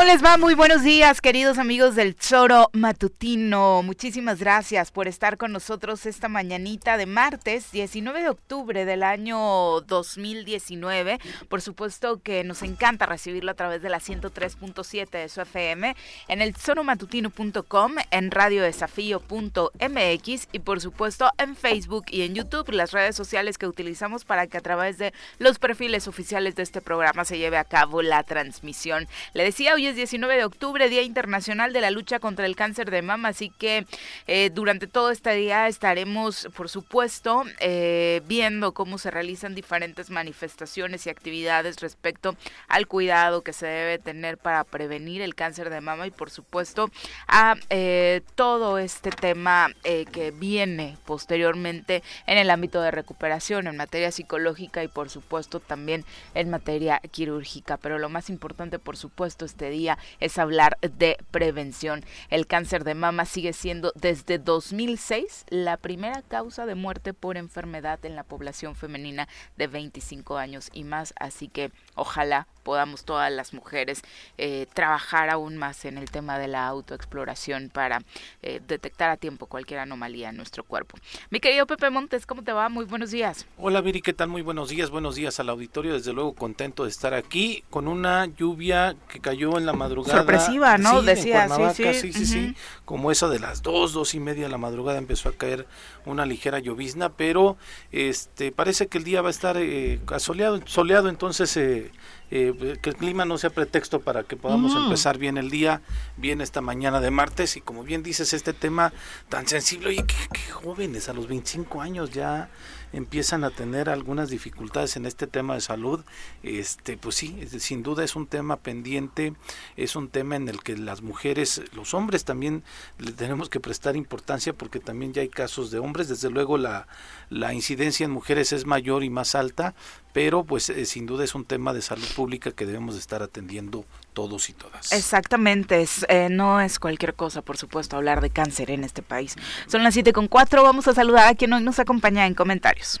¿Cómo les va? Muy buenos días, queridos amigos del Choro Matutino. Muchísimas gracias por estar con nosotros esta mañanita de martes 19 de octubre del año 2019. Por supuesto que nos encanta recibirlo a través de la 103.7 de su FM, en el choromatutino.com, en radiodesafío.mx y por supuesto en Facebook y en YouTube, las redes sociales que utilizamos para que a través de los perfiles oficiales de este programa se lleve a cabo la transmisión. Le decía hoy es 19 de octubre, Día Internacional de la Lucha contra el Cáncer de Mama, así que eh, durante todo este día estaremos, por supuesto, eh, viendo cómo se realizan diferentes manifestaciones y actividades respecto al cuidado que se debe tener para prevenir el cáncer de mama y, por supuesto, a eh, todo este tema que viene posteriormente en el ámbito de recuperación, en materia psicológica y, por supuesto, también en materia quirúrgica. Pero lo más importante, por supuesto, este día es hablar de prevención. El cáncer de mama sigue siendo desde 2006 la primera causa de muerte por enfermedad en la población femenina de 25 años y más, así que ojalá podamos todas las mujeres eh, trabajar aún más en el tema de la autoexploración para eh, detectar a tiempo cualquier anomalía en nuestro cuerpo. Mi querido Pepe Montes, ¿cómo te va? Muy buenos días. Hola Viri, ¿qué tal? Muy buenos días, buenos días al auditorio. Desde luego contento de estar aquí con una lluvia que cayó en la madrugada. Sorpresiva, ¿no? Decía, sí, sí, sí, sí, Como eso de las dos, dos y media de la madrugada empezó a caer una ligera llovizna, pero este parece que el día va a estar eh, soleado, soleado, entonces eh, eh, que el clima no sea pretexto para que podamos mm. empezar bien el día, bien esta mañana de martes. Y como bien dices, este tema tan sensible, oye, qué, jóvenes a los 25 años ya empiezan a tener algunas dificultades en este tema de salud, este, pues sí, sin duda es un tema pendiente, es un tema en el que las mujeres, los hombres también le tenemos que prestar importancia porque también ya hay casos de hombres, desde luego la, la incidencia en mujeres es mayor y más alta, pero pues eh, sin duda es un tema de salud pública que debemos estar atendiendo todos y todas. Exactamente, es, eh, no es cualquier cosa, por supuesto, hablar de cáncer en este país. Son las siete con cuatro, vamos a saludar a quien hoy nos acompaña en comentarios.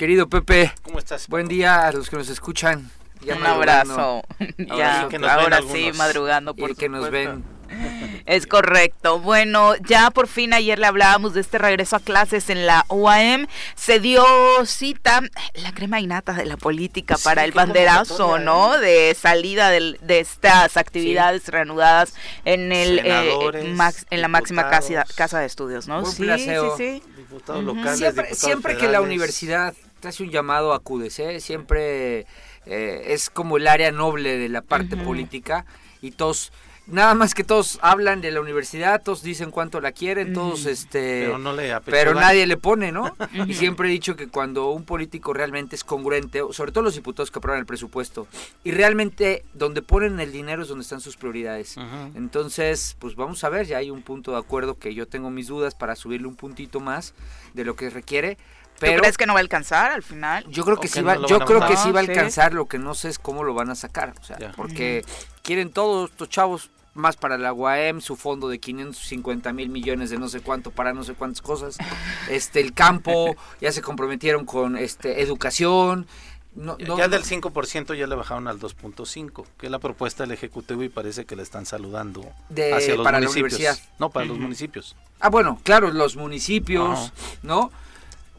Querido Pepe. ¿Cómo estás? Buen día a los que nos escuchan. Un abrazo. Ya, ahora sí, madrugando por y que nos ven es correcto. Bueno, ya por fin ayer le hablábamos de este regreso a clases en la UAM. Se dio cita la crema innata de la política para el banderazo, ¿no? De salida de, estas actividades reanudadas en el eh, en la máxima casa, casa, de estudios, ¿no? sí, sí, sí, siempre, siempre que la universidad te hace un llamado a CUDEC, siempre eh, es como el área noble de la parte política y todos nada más que todos hablan de la universidad, todos dicen cuánto la quieren, todos este pero, no le pero nadie le pone, ¿no? y siempre he dicho que cuando un político realmente es congruente, sobre todo los diputados que aprueban el presupuesto, y realmente donde ponen el dinero es donde están sus prioridades. Entonces, pues vamos a ver, ya hay un punto de acuerdo que yo tengo mis dudas para subirle un puntito más de lo que requiere. Pero, ¿Tú crees que no va a alcanzar al final? Yo creo que sí va, yo creo que sí va a alcanzar, lo que no sé es cómo lo van a sacar, o sea, porque quieren todos estos chavos más para la UAM, su fondo de 550 mil millones de no sé cuánto para no sé cuántas cosas. Este, el campo, ya se comprometieron con este, educación. ya del 5% ya le bajaron al 2.5, que es la propuesta del Ejecutivo y parece que le están saludando de, hacia los para municipios. La universidad. No, para los municipios. Ah, bueno, claro, los municipios, ¿no?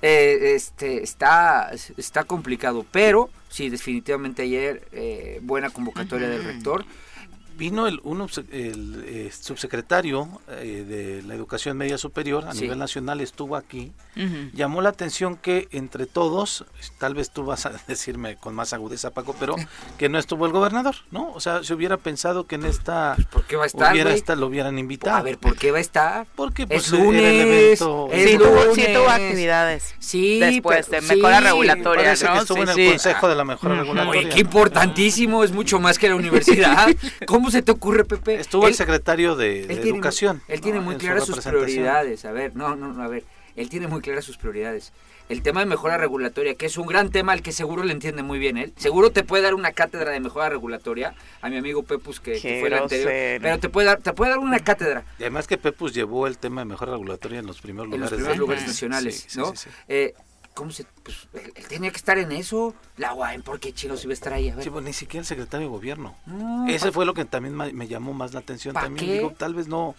Eh, este está está complicado, pero sí, definitivamente ayer eh, buena convocatoria del rector vino el, un el, eh, subsecretario eh, de la Educación Media Superior a nivel nacional, estuvo aquí, llamó la atención que entre todos, tal vez tú vas a decirme con más agudeza, Paco, pero que no estuvo el gobernador, ¿no? O sea, se hubiera pensado que en esta... Pues, ¿Por qué va a estar, hubiera lo hubieran invitado. A ver, ¿por qué va a estar? Porque pues, es lunes, el evento... sí, tuvo, sí, tuvo, actividades. Sí, después de mejora regulatoria, Parece ¿no? que estuvo en el Consejo de la Mejora Regulatoria. qué importantísimo, es mucho más que la universidad. ¿Cómo se te ocurre, Pepe? Estuvo el secretario de, Educación. Él tiene muy claras sus prioridades. A ver, no, no, a ver. Él tiene muy claras sus prioridades. El tema de mejora regulatoria, que es un gran tema al que seguro le entiende muy bien él. Seguro te puede dar una cátedra de mejora regulatoria a mi amigo Pepus, que, fue el anterior. Pero te puede, dar, te puede dar una cátedra. Y además que Pepus llevó el tema de mejora regulatoria en los primeros lugares. En los primeros lugares nacionales, ¿no? Eh, ¿Cómo se.? Pues él, tenía que estar en eso. La UAM, ¿por qué chinos iba a estar ahí? A ver. Sí, pues ni siquiera el secretario de gobierno. Ese fue lo que también me llamó más la atención. También qué? digo, tal vez no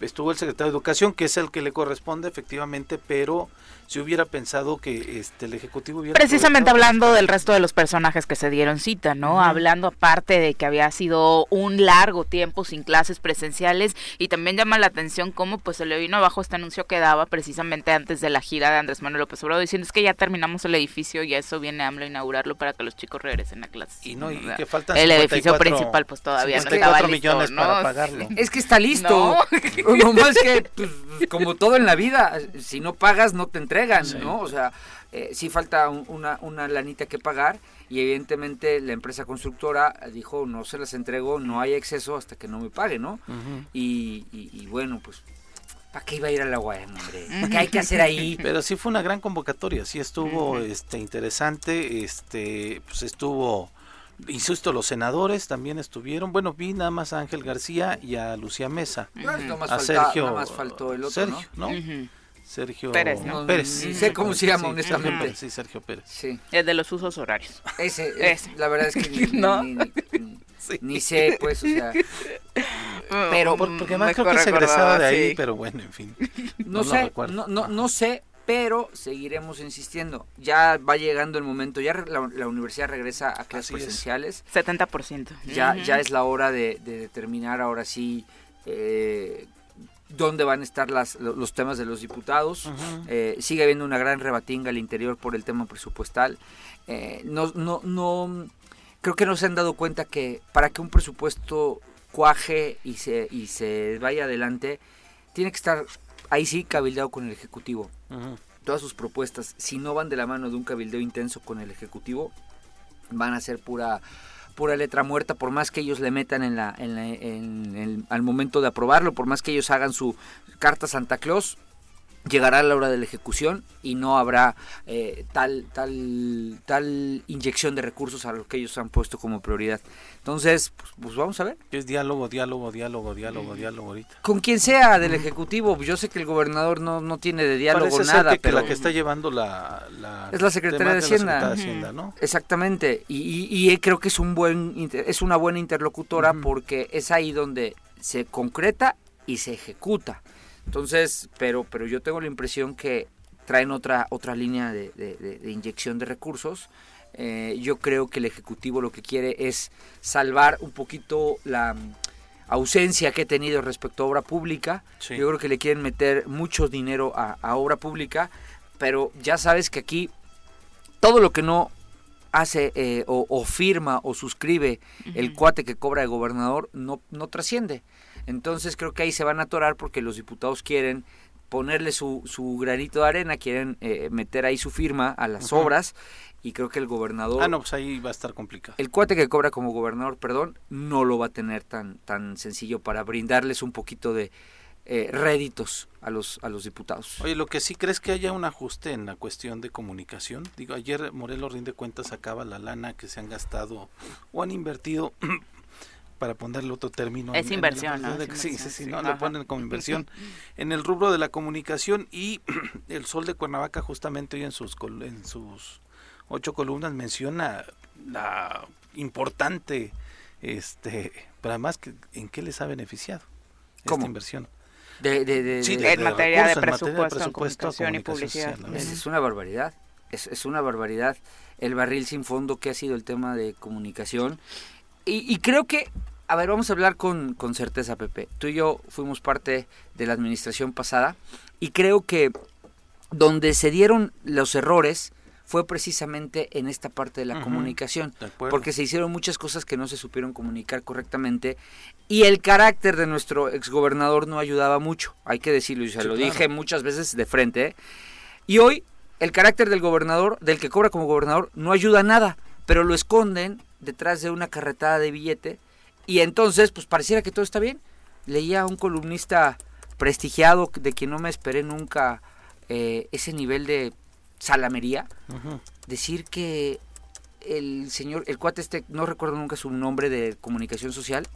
estuvo el secretario de Educación, que es el que le corresponde efectivamente, pero si hubiera pensado que este el ejecutivo hubiera precisamente hablando del resto de los personajes que se dieron cita no hablando aparte de que había sido un largo tiempo sin clases presenciales y también llama la atención cómo pues se le vino abajo este anuncio que daba precisamente antes de la gira de Andrés Manuel López Obrador diciendo es que ya terminamos el edificio y eso viene AMLO a inaugurarlo para que los chicos regresen a clases y no y que faltan el edificio principal pues todavía no estaba listo, millones para pagarlo. Es que está listo. No, más que pues, como todo en la vida si no pagas no te entregan ¿no? O sea, eh, sí falta una, una lanita que pagar y evidentemente la empresa constructora dijo no se las entrego, no hay exceso hasta que no me pague, ¿no? y, bueno, pues ¿para qué iba a ir a la UAM, hombre? ¿Qué hay que hacer ahí? Pero sí fue una gran convocatoria, sí estuvo este interesante, este pues estuvo insisto, los senadores también estuvieron. Bueno, vi nada más a Ángel García y a Lucía Mesa. a Sergio. Nada más faltó el otro, Sergio, ¿no? Sergio Pérez, ¿no? Pérez. sé cómo se llama, honestamente. Sí, Sergio Pérez. Sí. El de los usos horarios. Ese, Ese. la verdad es que ni, ¿No? ni, sé, pues, o sea. Pero, porque además creo que se egresaba de ahí, pero bueno, en fin. No, sé, no, no, no sé, pero seguiremos insistiendo. Ya va llegando el momento, ya la, universidad regresa a clases presenciales. 70%. Ya, ya es la hora de, de determinar ahora sí eh, dónde van a estar las, los temas de los diputados. Eh, sigue habiendo una gran rebatinga al interior por el tema presupuestal. Eh, no, no, no, creo que no se han dado cuenta que para que un presupuesto cuaje y se, y se vaya adelante, tiene que estar ahí sí cabildeado con el Ejecutivo. Todas sus propuestas, si no van de la mano de un cabildeo intenso con el Ejecutivo, van a ser pura pura letra muerta, por más que ellos le metan en la, en, en al momento de aprobarlo, por más que ellos hagan su carta Santa Claus, llegará la hora de la ejecución y no habrá eh, tal, tal, tal inyección de recursos a lo que ellos han puesto como prioridad. Entonces, pues, pues vamos a ver. Es diálogo, diálogo, diálogo, diálogo, diálogo ahorita. Con quien sea del Ejecutivo, yo sé que el gobernador no, no tiene de diálogo nada, que pero... la que está llevando la... es la Secretaría de Hacienda. Exactamente, y, y, creo que es, un buen, es una buena interlocutora porque es ahí donde se concreta y se ejecuta. Entonces, pero, pero yo tengo la impresión que traen otra, otra línea de, inyección de recursos. Eh, yo creo que el Ejecutivo lo que quiere es salvar un poquito la mm, ausencia que he tenido respecto a obra pública. Yo creo que le quieren meter mucho dinero a, obra pública, pero ya sabes que aquí todo lo que no hace eh, o, firma o suscribe el cuate que cobra de gobernador no, no trasciende. Entonces creo que ahí se van a atorar porque los diputados quieren ponerle su, su granito de arena, quieren eh, meter ahí su firma a las obras y creo que el gobernador... Ah, no, pues ahí va a estar complicado. El cuate que cobra como gobernador, perdón, no lo va a tener tan, tan sencillo para brindarles un poquito de eh, réditos a los, a los diputados. Oye, lo que sí crees que haya un ajuste en la cuestión de comunicación. Digo, ayer Morelos Rinde Cuentas sacaba la lana que se han gastado o han invertido para ponerle otro término. Es inversión, ¿no? sí, sí, sí, no, lo ponen como inversión en el rubro de la comunicación y el Sol de Cuernavaca justamente hoy en sus en sus ocho columnas menciona la importante este, pero además que, en qué les ha beneficiado esta inversión. De, de, de, en, materia de presupuesto, y publicidad. Es, una barbaridad. Es, es una barbaridad el barril sin fondo que ha sido el tema de comunicación y, creo que a ver, vamos a hablar con, con certeza, Pepe. Tú y yo fuimos parte de la administración pasada y creo que donde se dieron los errores fue precisamente en esta parte de la comunicación, porque se hicieron muchas cosas que no se supieron comunicar correctamente y el carácter de nuestro exgobernador no ayudaba mucho, hay que decirlo, y se lo dije muchas veces de frente. ¿eh? Y hoy el carácter del gobernador, del que cobra como gobernador, no ayuda a nada, pero lo esconden detrás de una carretada de billete y entonces pues pareciera que todo está bien. Leía a un columnista prestigiado de quien no me esperé nunca eh, ese nivel de salamería, decir que el señor, el cuate este, no recuerdo nunca su nombre de comunicación social,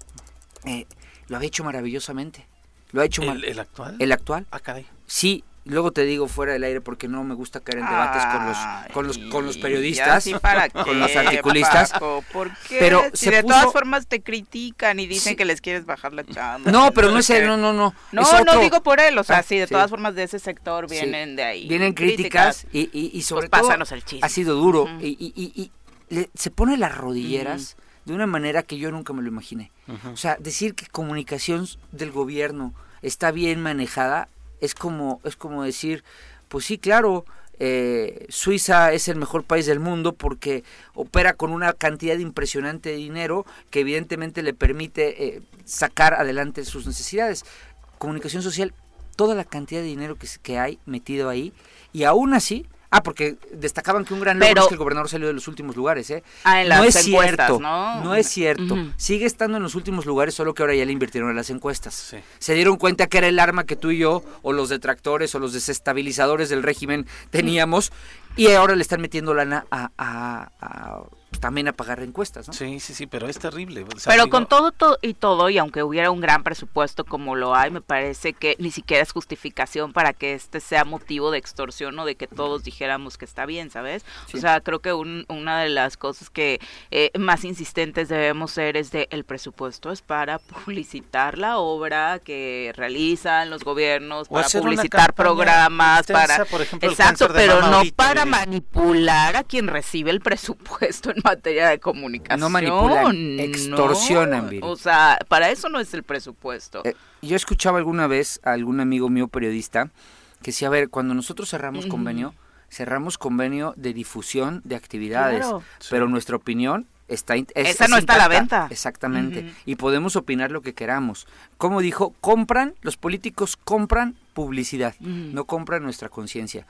eh, lo ha hecho maravillosamente. Lo ha hecho ¿El, ¿El, actual? El actual. Ah, caray. Sí, Luego te digo fuera del aire porque no me gusta caer en debates con los con los con los periodistas, con los articulistas. ¿Por qué? Pero si de todas formas te critican y dicen que les quieres bajar la chamba. No, pero no es él, no, no, no. No, no digo por él, o sea, ah, sí, de todas formas de ese sector vienen de ahí. Vienen críticas, y, y, y, sobre pues todo el ha sido duro y, y, se pone las rodilleras de una manera que yo nunca me lo imaginé. O sea, decir que comunicación del gobierno está bien manejada es como, es como decir, pues sí, claro, eh, Suiza es el mejor país del mundo porque opera con una cantidad impresionante de dinero que evidentemente le permite eh, sacar adelante sus necesidades. Comunicación social, toda la cantidad de dinero que, que hay metido ahí y aún así Ah, porque destacaban que un gran logro es que el gobernador salió de los últimos lugares, ¿eh? Ah, en las no es cierto, ¿no? No es cierto. Sigue estando en los últimos lugares, solo que ahora ya le invirtieron en las encuestas. Se dieron cuenta que era el arma que tú y yo, o los detractores, o los desestabilizadores del régimen teníamos, y ahora le están metiendo lana a también a pagar encuestas, ¿no? Sí, sí, sí, pero es terrible. pero con todo, todo, y todo, y aunque hubiera un gran presupuesto como lo hay, me parece que ni siquiera es justificación para que este sea motivo de extorsión o de que todos dijéramos que está bien, ¿sabes? O sea, creo que una de las cosas que eh, más insistentes debemos ser es de el presupuesto es para publicitar la obra que realizan los gobiernos, para publicitar programas, para... Por ejemplo, exacto, pero no para manipular a quien recibe el presupuesto en materia de comunicación. No manipulan, extorsionan. o sea, para eso no es el presupuesto. Eh, yo escuchaba alguna vez a algún amigo mío periodista que decía, a ver, cuando nosotros cerramos convenio, cerramos convenio de difusión de actividades, pero nuestra opinión está esa no está a la venta. Exactamente. Y podemos opinar lo que queramos. Como dijo compran los políticos compran publicidad no compran nuestra conciencia.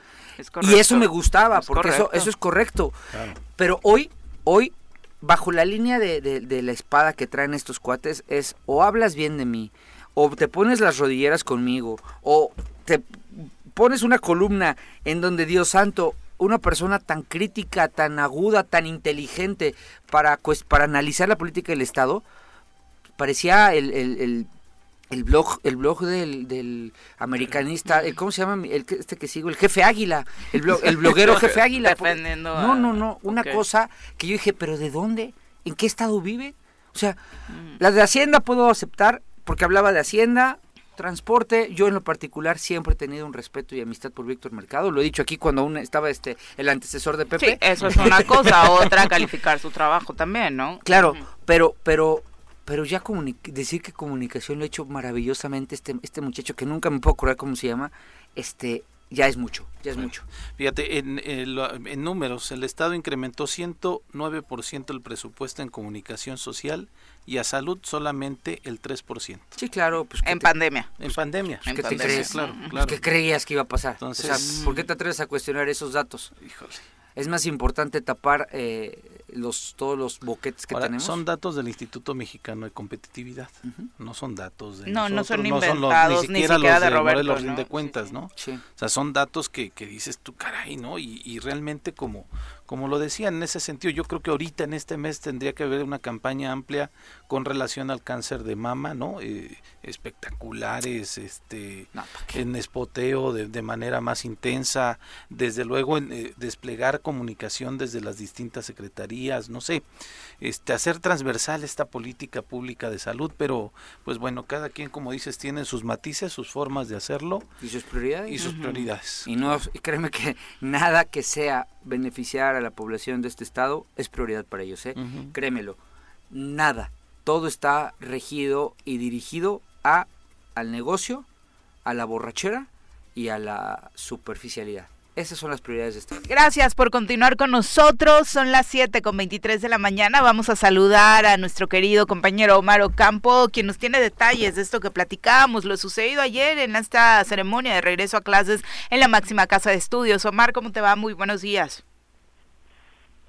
Y eso me gustaba porque eso eso es correcto. Pero hoy hoy, bajo la línea de, de, la espada que traen estos cuates, es o hablas bien de mí, o te pones las rodilleras conmigo, o te pones una columna en donde Dios santo, una persona tan crítica, tan aguda, tan inteligente para, pues, para analizar la política del Estado, parecía el, el el blog el blog del, del americanista el, cómo se llama el este que sigo el jefe águila el blog, el bloguero jefe águila no no no una cosa que yo dije pero de dónde en qué estado vive o sea las de hacienda puedo aceptar porque hablaba de hacienda transporte. Yo en lo particular siempre he tenido un respeto y amistad por Víctor Mercado. Lo he dicho aquí cuando aún estaba este el antecesor de Pepe. Sí, eso es una cosa otra calificar su trabajo también no claro pero pero pero ya decir que comunicación lo ha hecho maravillosamente este, este muchacho que nunca me puedo acordar cómo se llama, este ya es mucho, ya es mucho. Fíjate, en, en, números, el Estado incrementó 109% el presupuesto en comunicación social y a salud solamente el 3%. Sí, claro. Pues, en pandemia. En pandemia. ¿Qué te crees? Claro, claro. ¿Qué creías que iba a pasar? Entonces, ¿por qué te atreves a cuestionar esos datos? Híjole. Es más importante tapar eh, los todos los boquetes que tenemos. Son datos del Instituto Mexicano de Competitividad, no son datos de no, no son inventados, ni siquiera, los de, Roberto, ¿no? de cuentas, ¿no? Sí. O sea, son datos que, que dices tú, caray, ¿no? Y, y realmente como como lo decía en ese sentido, yo creo que ahorita en este mes tendría que haber una campaña amplia con relación al cáncer de mama, ¿no? Eh, espectaculares, este, en espoteo de, de, manera más intensa, desde luego en, eh, desplegar comunicación desde las distintas secretarías, no sé, este, hacer transversal esta política pública de salud, pero pues bueno, cada quien, como dices, tiene sus matices, sus formas de hacerlo. Y sus prioridades. Y sus prioridades. Y no, créeme que nada que sea beneficiar a la población de este estado es prioridad para ellos, ¿eh? Créemelo. Nada todo está regido y dirigido a al negocio, a la borrachera y a la superficialidad. Esas son las prioridades de este. Gracias por continuar con nosotros. Son las 7 con 23 de la mañana. Vamos a saludar a nuestro querido compañero Omar Ocampo, quien nos tiene detalles de esto que platicábamos, lo sucedido ayer en esta ceremonia de regreso a clases en la máxima casa de estudios. Omar, ¿cómo te va? Muy buenos días.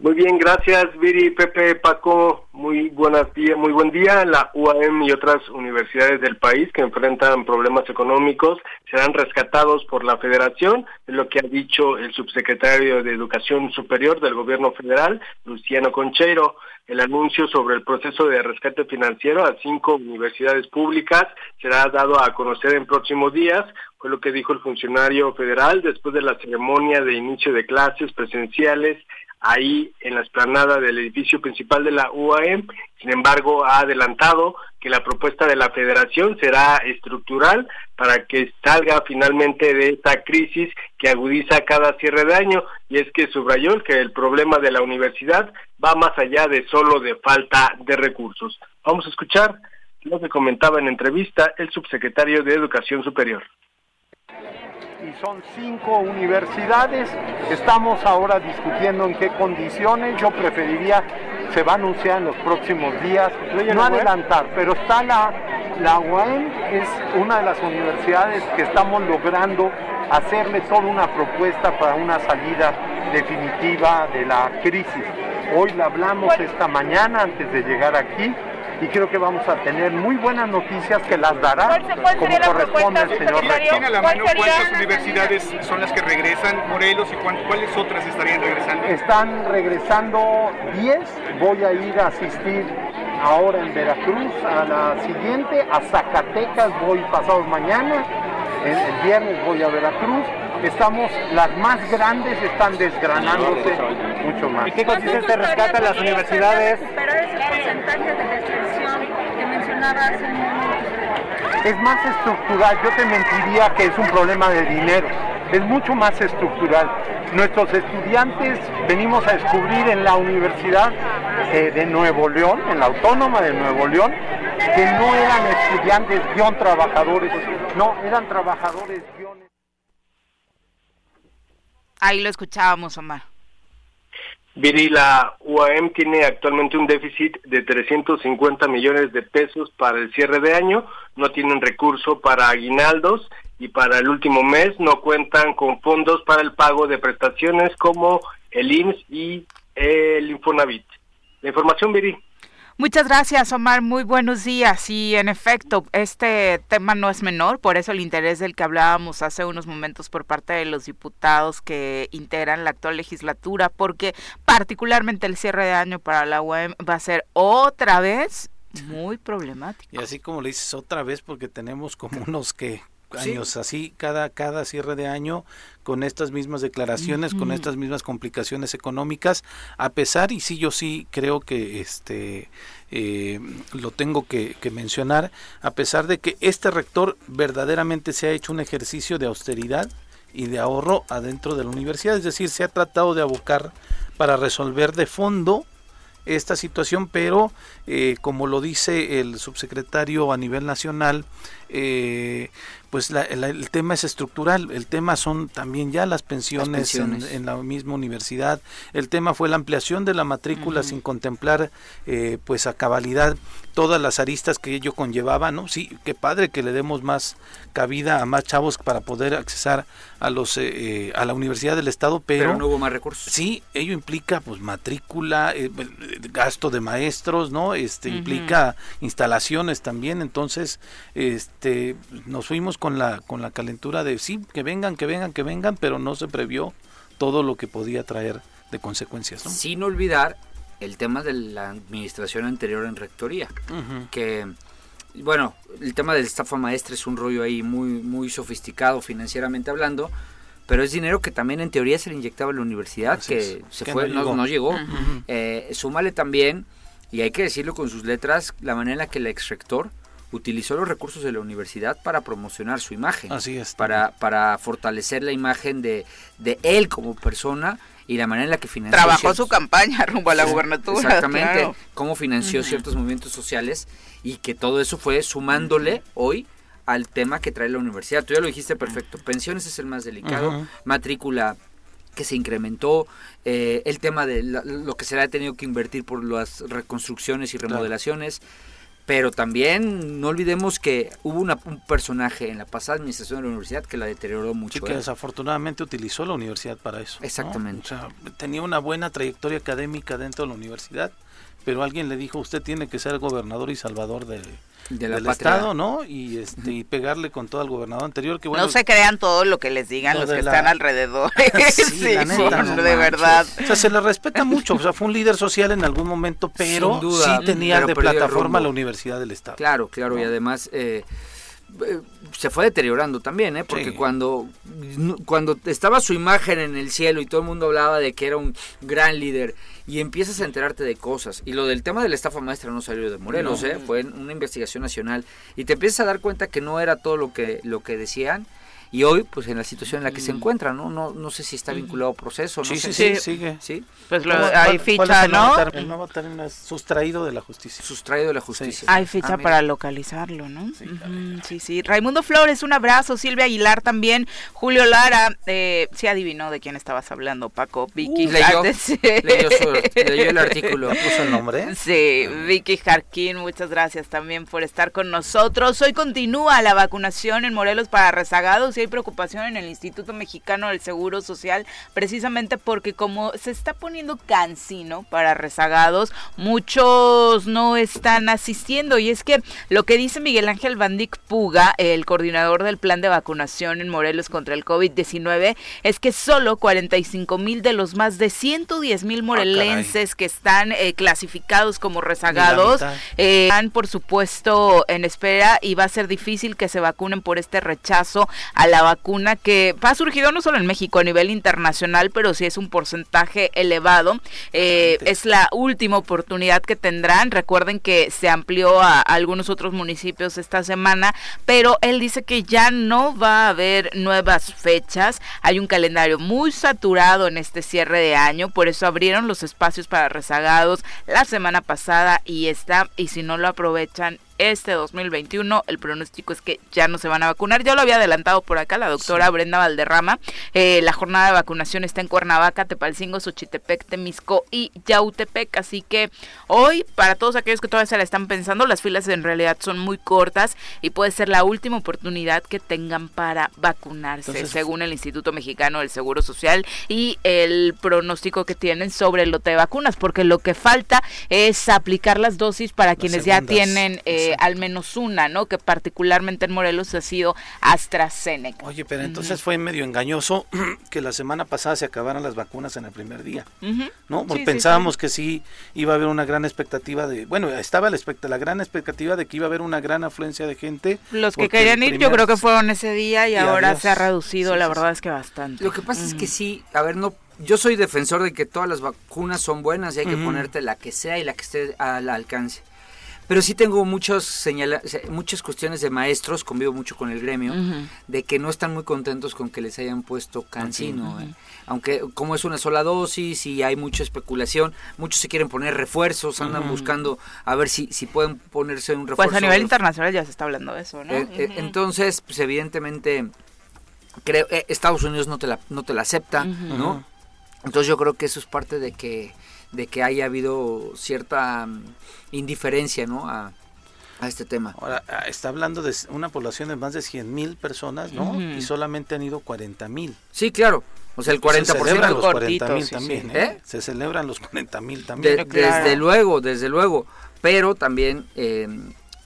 Muy bien, gracias Viri, Pepe, Paco. Muy buenos días, muy buen día. La UAM y otras universidades del país que enfrentan problemas económicos serán rescatados por la Federación, es lo que ha dicho el subsecretario de Educación Superior del Gobierno Federal, Luciano Concheiro. El anuncio sobre el proceso de rescate financiero a cinco universidades públicas será dado a conocer en próximos días, fue lo que dijo el funcionario federal después de la ceremonia de inicio de clases presenciales ahí en la explanada del edificio principal de la UAM. Sin embargo, ha adelantado que la propuesta de la federación será estructural para que salga finalmente de esta crisis que agudiza cada cierre de año. Y es que subrayó que el problema de la universidad va más allá de solo de falta de recursos. Vamos a escuchar lo que comentaba en entrevista el subsecretario de Educación Superior y son cinco universidades. Estamos ahora discutiendo en qué condiciones. Yo preferiría, se va a anunciar en los próximos días, no adelantar, pero está la, la UAM, es una de las universidades que estamos logrando hacerle toda una propuesta para una salida definitiva de la crisis. Hoy la hablamos esta mañana antes de llegar aquí y creo que vamos a tener muy buenas noticias que las dará como corresponde al señor rector. a la mano cuántas universidades son las que regresan, Morelos, y cuáles otras estarían regresando? Están regresando 10, voy a ir a asistir ahora en Veracruz a la siguiente, a Zacatecas voy pasado mañana, el, el viernes voy a Veracruz, estamos, las más grandes están desgranándose mucho más. ¿Y qué consiste este rescate a las universidades? Es más estructural, yo te mentiría que es un problema de dinero, es mucho más estructural. Nuestros estudiantes venimos a descubrir en la Universidad eh, de Nuevo León, en la Autónoma de Nuevo León, que no eran estudiantes guion trabajadores, no, eran trabajadores guiones. Ahí lo escuchábamos, Omar. Viri, la UAM tiene actualmente un déficit de 350 millones de pesos para el cierre de año, no tienen recurso para aguinaldos y para el último mes no cuentan con fondos para el pago de prestaciones como el IMSS y el Infonavit. La información, Viri. Muchas gracias, Omar. Muy buenos días. Y en efecto, este tema no es menor, por eso el interés del que hablábamos hace unos momentos por parte de los diputados que integran la actual legislatura, porque particularmente el cierre de año para la UEM va a ser otra vez muy problemático. Y así como le dices otra vez, porque tenemos como unos que años así cada cada cierre de año con estas mismas declaraciones con estas mismas complicaciones económicas a pesar y sí yo sí creo que este eh, lo tengo que, que, mencionar a pesar de que este rector verdaderamente se ha hecho un ejercicio de austeridad y de ahorro adentro de la universidad es decir se ha tratado de abocar para resolver de fondo esta situación, pero eh, como lo dice el subsecretario a nivel nacional, eh, pues el tema es estructural, el tema son también ya las pensiones, En, la misma universidad, el tema fue la ampliación de la matrícula sin contemplar eh, pues a cabalidad todas las aristas que ello conllevaba, ¿no? Sí, qué padre que le demos más cabida a más chavos para poder accesar a los eh, eh, a la universidad del estado, pero, no hubo más recursos. Sí, ello implica pues matrícula, gasto de maestros, ¿no? Este implica instalaciones también, entonces este nos fuimos con la, con la calentura de sí, que vengan, que vengan, que vengan, pero no se previó todo lo que podía traer de consecuencias. ¿no? Sin olvidar el tema de la administración anterior en rectoría, que bueno, el tema del estafa maestra es un rollo ahí muy, muy sofisticado financieramente hablando, pero es dinero que también en teoría se le inyectaba a la universidad, que se fue, no llegó. Eh, súmale también, y hay que decirlo con sus letras, la manera en la que el ex rector utilizó los recursos de la universidad para promocionar su imagen. Así es. Para, para fortalecer la imagen de, de él como persona y la manera en la que financió. Trabajó su campaña rumbo a la gubernatura. Exactamente, cómo financió ciertos movimientos sociales y que todo eso fue sumándole hoy al tema que trae la universidad. Tú ya lo dijiste perfecto, pensiones es el más delicado, matrícula que se incrementó, eh, el tema de lo que se le ha tenido que invertir por las reconstrucciones y remodelaciones. Pero también no olvidemos que hubo una, un personaje en la pasada administración de la universidad que la deterioró mucho. Sí, que ¿eh? desafortunadamente utilizó la universidad para eso. Exactamente. O sea, tenía una buena trayectoria académica dentro de la universidad, pero alguien le dijo, usted tiene que ser gobernador y salvador de, del Estado, ¿no? Y, este, y pegarle con todo al gobernador anterior. Que, bueno, no se crean todo lo que les digan los que están alrededor. sí, de verdad. O sea, se le respeta mucho. O sea, fue un líder social en algún momento, pero sí tenía de plataforma la Universidad del Estado. Claro, claro, y además... Eh, eh, se fue deteriorando también, ¿eh? porque cuando, cuando estaba su imagen en el cielo y todo el mundo hablaba de que era un gran líder y empiezas a enterarte de cosas. Y lo del tema de la estafa maestra no salió de Morelos, ¿eh? fue una investigación nacional. Y te empiezas a dar cuenta que no era todo lo que, lo que decían y hoy pues en la situación en la que se mm. encuentra, ¿no? No, no sé si está vinculado a proceso, no sí, sé. Sí, sí, sigue. ¿Sí? Pues lo, hay ficha, ¿no? El nuevo término es sustraído de la justicia. Sustraído de la justicia. Hay ficha ah, para localizarlo, ¿no? Sí, sí, Raimundo Flores, un abrazo. Silvia Aguilar también. Julio Lara, eh, sí adivinó de quién estabas hablando, Paco. Vicky. Uh, leyó, leyó, leyó, el artículo. ¿Puso el nombre? Sí, Vicky Jarquín, muchas gracias también por estar con nosotros. Hoy continúa la vacunación en Morelos para rezagados y hay preocupación en el Instituto Mexicano del Seguro Social, precisamente porque como se está poniendo cansino para rezagados, muchos no están asistiendo. Y es que lo que dice Miguel Ángel Bandic Puga, el coordinador del plan de vacunación en Morelos contra el COVID-19, es que solo 45 mil de los más de 110 mil ah, morelenses que están eh, clasificados como rezagados eh, están, por supuesto, en espera y va a ser difícil que se vacunen por este rechazo a la vacuna que ha surgido no solo en México, a nivel internacional, pero sí es un porcentaje elevado. Eh, es la última oportunidad que tendrán. Recuerden que se amplió a, algunos otros municipios esta semana, pero él dice que ya no va a haber nuevas fechas. Hay un calendario muy saturado en este cierre de año, por eso abrieron los espacios para rezagados la semana pasada y está, y si no lo aprovechan, este 2021. El pronóstico es que ya no se van a vacunar. Ya lo había adelantado por acá la doctora Brenda Valderrama. Eh, la jornada de vacunación está en Cuernavaca, Tepalcingo, Xochitepec, Temisco y Yautepec. Así que hoy, para todos aquellos que todavía se la están pensando, las filas en realidad son muy cortas y puede ser la última oportunidad que tengan para vacunarse, según el Instituto Mexicano del Seguro Social y el pronóstico que tienen sobre el lote de vacunas, porque lo que falta es aplicar las dosis para quienes ya tienen eh, al menos una, ¿no? Que particularmente en Morelos ha sido AstraZeneca. Oye, pero entonces fue medio engañoso que la semana pasada se acabaran las vacunas en el primer día, ¿no? Porque pensábamos que sí iba a haber una gran expectativa de, bueno, estaba la, la gran expectativa de que iba a haber una gran afluencia de gente. Los que querían ir, yo creo que fueron ese día y, ahora se ha reducido, la verdad es que bastante. Lo que pasa es que sí, a ver, no yo soy defensor de que todas las vacunas son buenas y hay que ponerte la que sea y la que esté al alcance. Pero sí tengo muchos señala muchas cuestiones de maestros, convivo mucho con el gremio, de que no están muy contentos con que les hayan puesto cancino. ¿eh? Aunque como es una sola dosis y hay mucha especulación, muchos se quieren poner refuerzos, andan buscando a ver si, si pueden ponerse un refuerzo. Pues a nivel internacional ya se está hablando de eso, ¿no? Eh, eh, entonces, pues evidentemente, creo Estados Unidos no te la, no te la acepta, ¿no? Entonces yo creo que eso es parte de que de que haya habido cierta mm, indiferencia ¿no? a, este tema. Ahora, ah, está hablando de una población de más de 100 mil personas, ¿no? Y solamente han ido 40 mil. Sí, claro. O sea, el 40%. Se celebran los 40 mil también. ¿eh? ¿Eh? Se celebran los 40 mil también. Desde luego, desde luego. Pero también eh,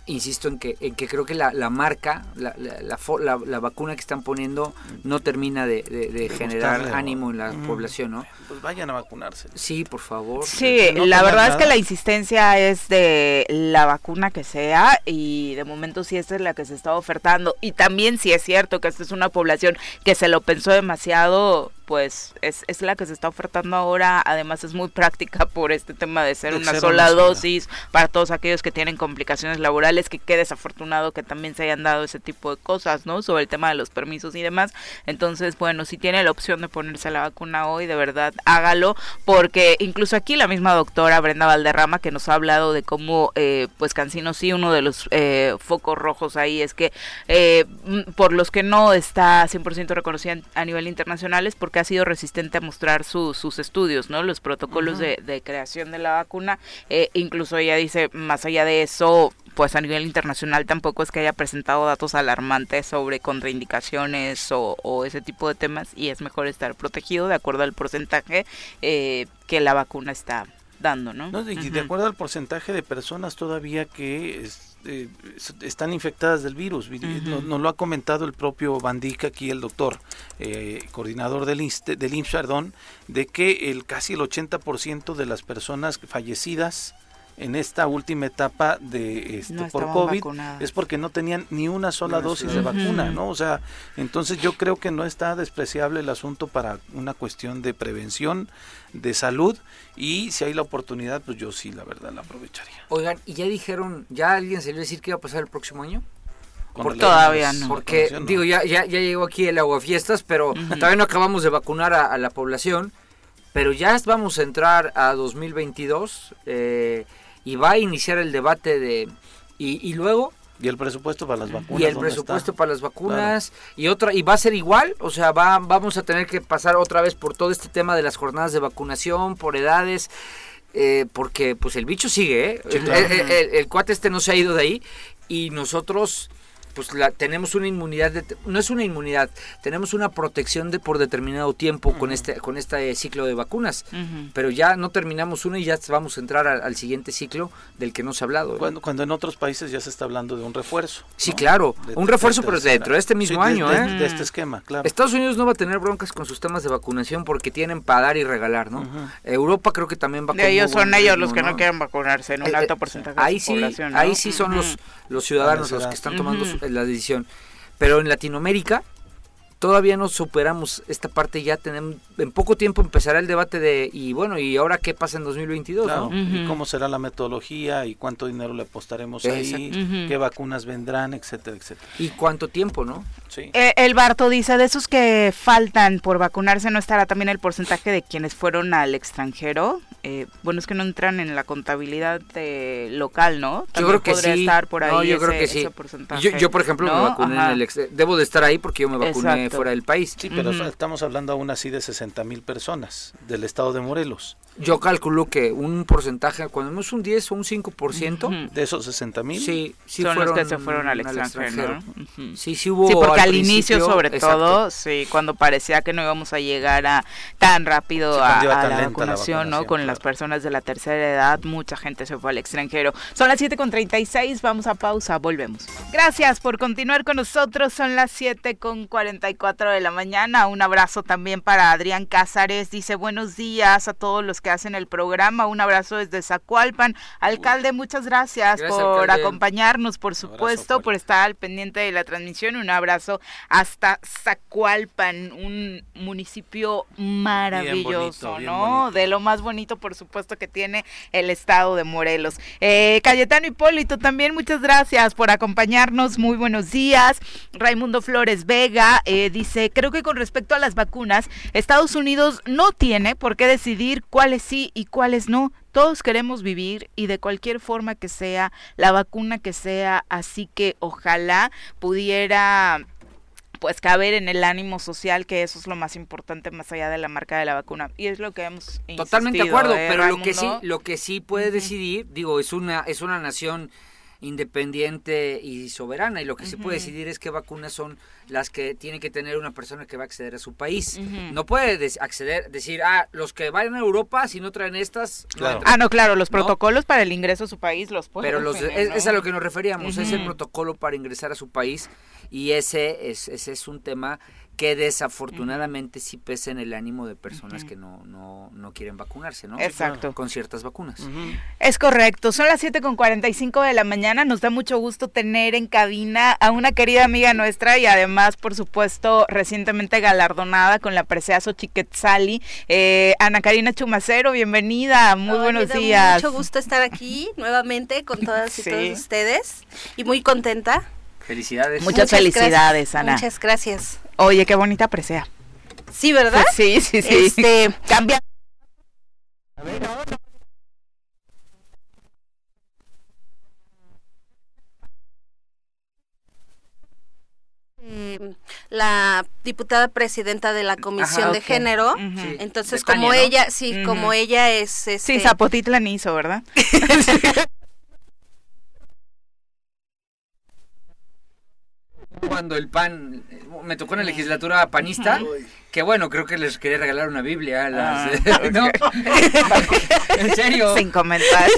insisto en que, en que creo que la, la marca, la, la, la, vacuna que están poniendo no termina de, de, generar ánimo en la población, ¿no? Pues vayan a vacunarse. Sí, por favor. Sí, la verdad es que la insistencia es de la vacuna que sea y de momento sí esta es la que se está ofertando. Y también si es cierto que esta es una población que se lo pensó demasiado, pues es, es la que se está ofertando ahora. Además es muy práctica por este tema de ser una sola dosis para todos aquellos que tienen complicaciones laborales, que qué desafortunado que también se hayan dado ese tipo de cosas, ¿no? Sobre el tema de los permisos y demás. Entonces, bueno, si tiene la opción de ponerse la vacuna hoy, de verdad, hágalo, porque incluso aquí la misma doctora Brenda Valderrama, que nos ha hablado de cómo, eh, pues Cancino sí, uno de los eh, focos rojos ahí es que eh, por los que no está 100% reconocida a nivel internacional es porque ha sido resistente a mostrar sus estudios, ¿no? Los protocolos de, de, creación de la vacuna. Eh, incluso ella dice, más allá de eso, pues a nivel internacional tampoco es que haya presentado datos alarmantes sobre contraindicaciones o, ese tipo de temas y es mejor estar protegido de acuerdo al porcentaje eh, que la vacuna está dando, ¿no? de acuerdo al porcentaje de personas todavía que eh, están infectadas del virus. Nos, lo ha comentado el propio Bandica aquí, el doctor, eh, coordinador del, del IMSS, perdón, de que el casi el 80% de las personas fallecidas en esta última etapa de este, por COVID es porque no tenían ni una sola dosis de vacuna, ¿no? O sea, entonces yo creo que no está despreciable el asunto para una cuestión de prevención, de salud y si hay la oportunidad, pues yo sí, la verdad, la aprovecharía. Oigan, ¿y ya dijeron, ya alguien se le va a decir qué va a pasar el próximo año? Por todavía no. Porque, digo, ya, ya, ya llegó aquí el agua fiestas, pero todavía no acabamos de vacunar a, la población, pero ya vamos a entrar a 2022. Eh, y va a iniciar el debate de... Y, luego... Y el presupuesto para las vacunas. Y el presupuesto para las vacunas. Y otra y va a ser igual, o sea, va, vamos a tener que pasar otra vez por todo este tema de las jornadas de vacunación, por edades. Eh, porque pues el bicho sigue, ¿eh? el, cuate este no se ha ido de ahí y nosotros pues la, tenemos una inmunidad, de, no es una inmunidad, tenemos una protección de por determinado tiempo con este con este ciclo de vacunas, pero ya no terminamos uno y ya vamos a entrar al, siguiente ciclo del que no se ha hablado. Cuando, cuando en otros países ya se está hablando de un refuerzo. Sí, claro, un refuerzo pero dentro de este mismo año. De, ¿eh? de, este esquema, claro. Estados Unidos no va a tener broncas con sus temas de vacunación porque tienen para dar y regalar, ¿no? Europa creo que también va a... Ellos son ellos los que no quieren vacunarse en un eh, alto eh, porcentaje ahí de sí, población. Ahí sí son los, los ciudadanos los que están tomando la decisión. Pero en Latinoamérica todavía no superamos esta parte, ya tenemos, en poco tiempo empezará el debate de, y bueno, ¿y ahora qué pasa en 2022? ¿Y cómo será la metodología y cuánto dinero le apostaremos ahí, qué vacunas vendrán, etcétera, etcétera. Y cuánto tiempo, ¿no? Sí. Eh, el Barto dice, de esos que faltan por vacunarse, ¿no estará también el porcentaje de quienes fueron al extranjero? Eh, bueno, es que no entran en la contabilidad local, ¿no? yo creo que podría sí. estar por ahí no, yo creo que sí. Yo, por ejemplo, me vacuné en el Debo de estar ahí porque yo me vacuné fuera del país. Sí, pero estamos hablando aún así de 60 mil personas del estado de Morelos. Yo calculo que un porcentaje, cuando es un 10 o un 5%. ¿De esos 60 mil? Sí, sí son fueron los que se fueron al extranjero. Sí, sí hubo. Sí, porque al, inicio, sobre todo, sí, cuando parecía que no íbamos a llegar a tan rápido a, la, vacunación, ¿no? Con las personas de la tercera edad, mucha gente se fue al extranjero. Son las 7 con 36, vamos a pausa, volvemos. Gracias por continuar con nosotros, son las 7 con 44 de la mañana. Un abrazo también para Adrián Cázares, dice buenos días a todos los que que hacen el programa. Un abrazo desde Zacualpan. Alcalde, muchas gracias, por acompañarnos, por supuesto, por estar al pendiente de la transmisión. Un abrazo hasta Zacualpan, un municipio maravilloso, ¿no? De lo más bonito, por supuesto, que tiene el estado de Morelos. Eh, Cayetano Hipólito, también muchas gracias por acompañarnos. Muy buenos días. Raimundo Flores Vega eh, dice, creo que con respecto a las vacunas, Estados Unidos no tiene por qué decidir cuál sí y cuáles no. Todos queremos vivir y de cualquier forma que sea, la vacuna que sea, así que ojalá pudiera pues caber en el ánimo social que eso es lo más importante más allá de la marca de la vacuna. Y es lo que hemos totalmente de acuerdo ¿eh, pero lo que sí lo que sí puede decidir digo es una es una nación independiente y soberana y lo que se puede decidir es qué vacunas son las que tiene que tener una persona que va a acceder a su país. No puede acceder, decir, ah, los que vayan a Europa, si no traen estas... ah, no, claro, los protocolos para el ingreso a su país los pueden Pero los, es, a lo que nos referíamos, es el protocolo para ingresar a su país y ese es, ese es un tema que desafortunadamente sí pesa en el ánimo de personas que no, no, no, quieren vacunarse, ¿no? Exacto. Con ciertas vacunas. Es correcto. Son las 7 con 45 de la mañana. Nos da mucho gusto tener en cabina a una querida amiga nuestra y además, por supuesto, recientemente galardonada con la Preciazo Chiquetzali. Eh, Ana Karina Chumacero, bienvenida. Muy buenos días. Mucho gusto estar aquí nuevamente con todas y todos ustedes y muy contenta. Felicidades. Muchas, felicidades, Ana. Muchas gracias. Oye, qué bonita presea. Sí, ¿verdad? sí, sí, sí. Este, cambia. Eh, la diputada presidenta de la comisión de género entonces como ella sí como ella es este... sí Zapotitlan hizo verdad cuando el PAN, me tocó en la legislatura panista, que bueno, creo que les quería regalar una Biblia. Las, ah, ¿En serio? Sin comentar.